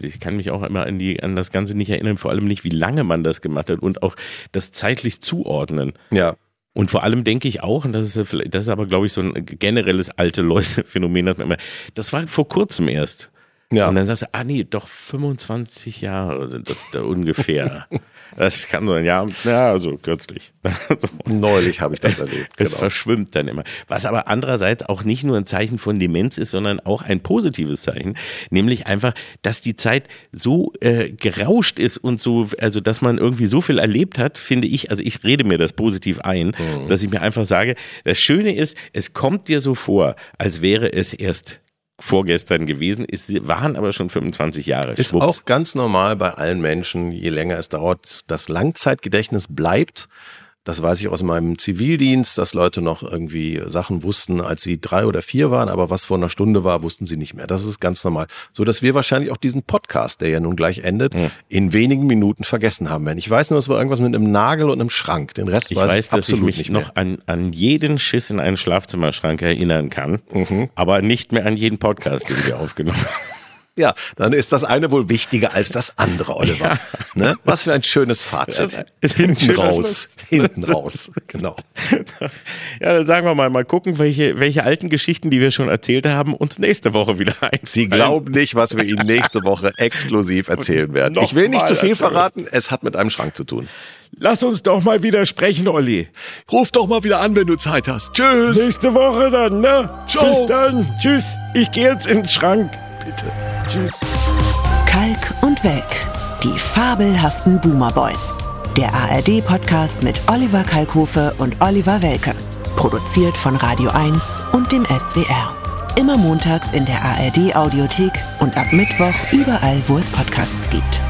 [SPEAKER 2] Ich kann mich auch immer an, die, an das Ganze nicht erinnern, vor allem nicht, wie lange man das gemacht hat und auch das zeitlich zuordnen.
[SPEAKER 3] Ja.
[SPEAKER 2] Und vor allem denke ich auch, und das ist, das ist aber, glaube ich, so ein generelles alte Leute-Phänomen, das war vor kurzem erst.
[SPEAKER 3] Ja.
[SPEAKER 2] Und dann sagst du, ah nee, doch 25 Jahre sind das da ungefähr. [laughs] das kann so ein Jahr, ja, also kürzlich. [laughs]
[SPEAKER 3] Neulich habe ich das [laughs] erlebt.
[SPEAKER 2] Es
[SPEAKER 3] Genau.
[SPEAKER 2] verschwimmt dann immer. Was aber andererseits auch nicht nur ein Zeichen von Demenz ist, sondern auch ein positives Zeichen. Nämlich einfach, dass die Zeit so äh, gerauscht ist und so, also dass man irgendwie so viel erlebt hat, finde ich, also ich rede mir das positiv ein,
[SPEAKER 3] Mhm.
[SPEAKER 2] dass ich mir einfach sage, das Schöne ist, es kommt dir so vor, als wäre es erst vorgestern gewesen, es waren aber schon 25 Jahre.
[SPEAKER 3] Ist
[SPEAKER 2] Schwupps.
[SPEAKER 3] auch ganz normal bei allen Menschen, je länger es dauert, das Langzeitgedächtnis bleibt. Das weiß ich aus meinem Zivildienst, dass Leute noch irgendwie Sachen wussten, als sie drei oder vier waren, aber was vor einer Stunde war, wussten sie nicht mehr. Das ist ganz normal. So dass wir wahrscheinlich auch diesen Podcast, der ja nun gleich endet, in wenigen Minuten vergessen haben werden. Ich weiß nur, es war irgendwas mit einem Nagel und einem Schrank. Den Rest
[SPEAKER 2] Ich
[SPEAKER 3] weiß,
[SPEAKER 2] weiß,
[SPEAKER 3] ich
[SPEAKER 2] dass ich mich
[SPEAKER 3] nicht
[SPEAKER 2] noch an, an jeden Schiss in einen Schlafzimmerschrank erinnern kann,
[SPEAKER 3] Mhm.
[SPEAKER 2] aber nicht mehr an jeden Podcast, den wir [laughs] aufgenommen haben.
[SPEAKER 3] Ja, dann ist das eine wohl wichtiger als das andere, Oliver. Ne? Was für ein schönes Fazit.
[SPEAKER 2] Ja,
[SPEAKER 3] Hinten raus. Hinten raus. Genau.
[SPEAKER 2] Ja, dann sagen wir mal, mal gucken, welche, welche alten Geschichten, die wir schon erzählt haben, uns nächste Woche wieder ein.
[SPEAKER 3] Sie glauben nicht, was wir Ihnen nächste Woche exklusiv erzählen werden. Ich will nicht zu viel verraten. Es hat mit einem Schrank zu tun.
[SPEAKER 2] Lass uns doch mal wieder sprechen, Olli.
[SPEAKER 3] Ruf doch mal wieder an, wenn du Zeit hast. Tschüss.
[SPEAKER 2] Nächste Woche dann, ne?
[SPEAKER 3] Ciao.
[SPEAKER 2] Bis dann. Tschüss. Ich gehe jetzt in den Schrank.
[SPEAKER 3] Bitte.
[SPEAKER 2] Tschüss.
[SPEAKER 1] Kalk und Welk. Die fabelhaften Boomer Boys. Der ARD-Podcast mit Oliver Kalkofe und Oliver Welke. Produziert von Radio 1 und dem SWR. Immer montags in der ARD-Audiothek und ab Mittwoch überall, wo es Podcasts gibt.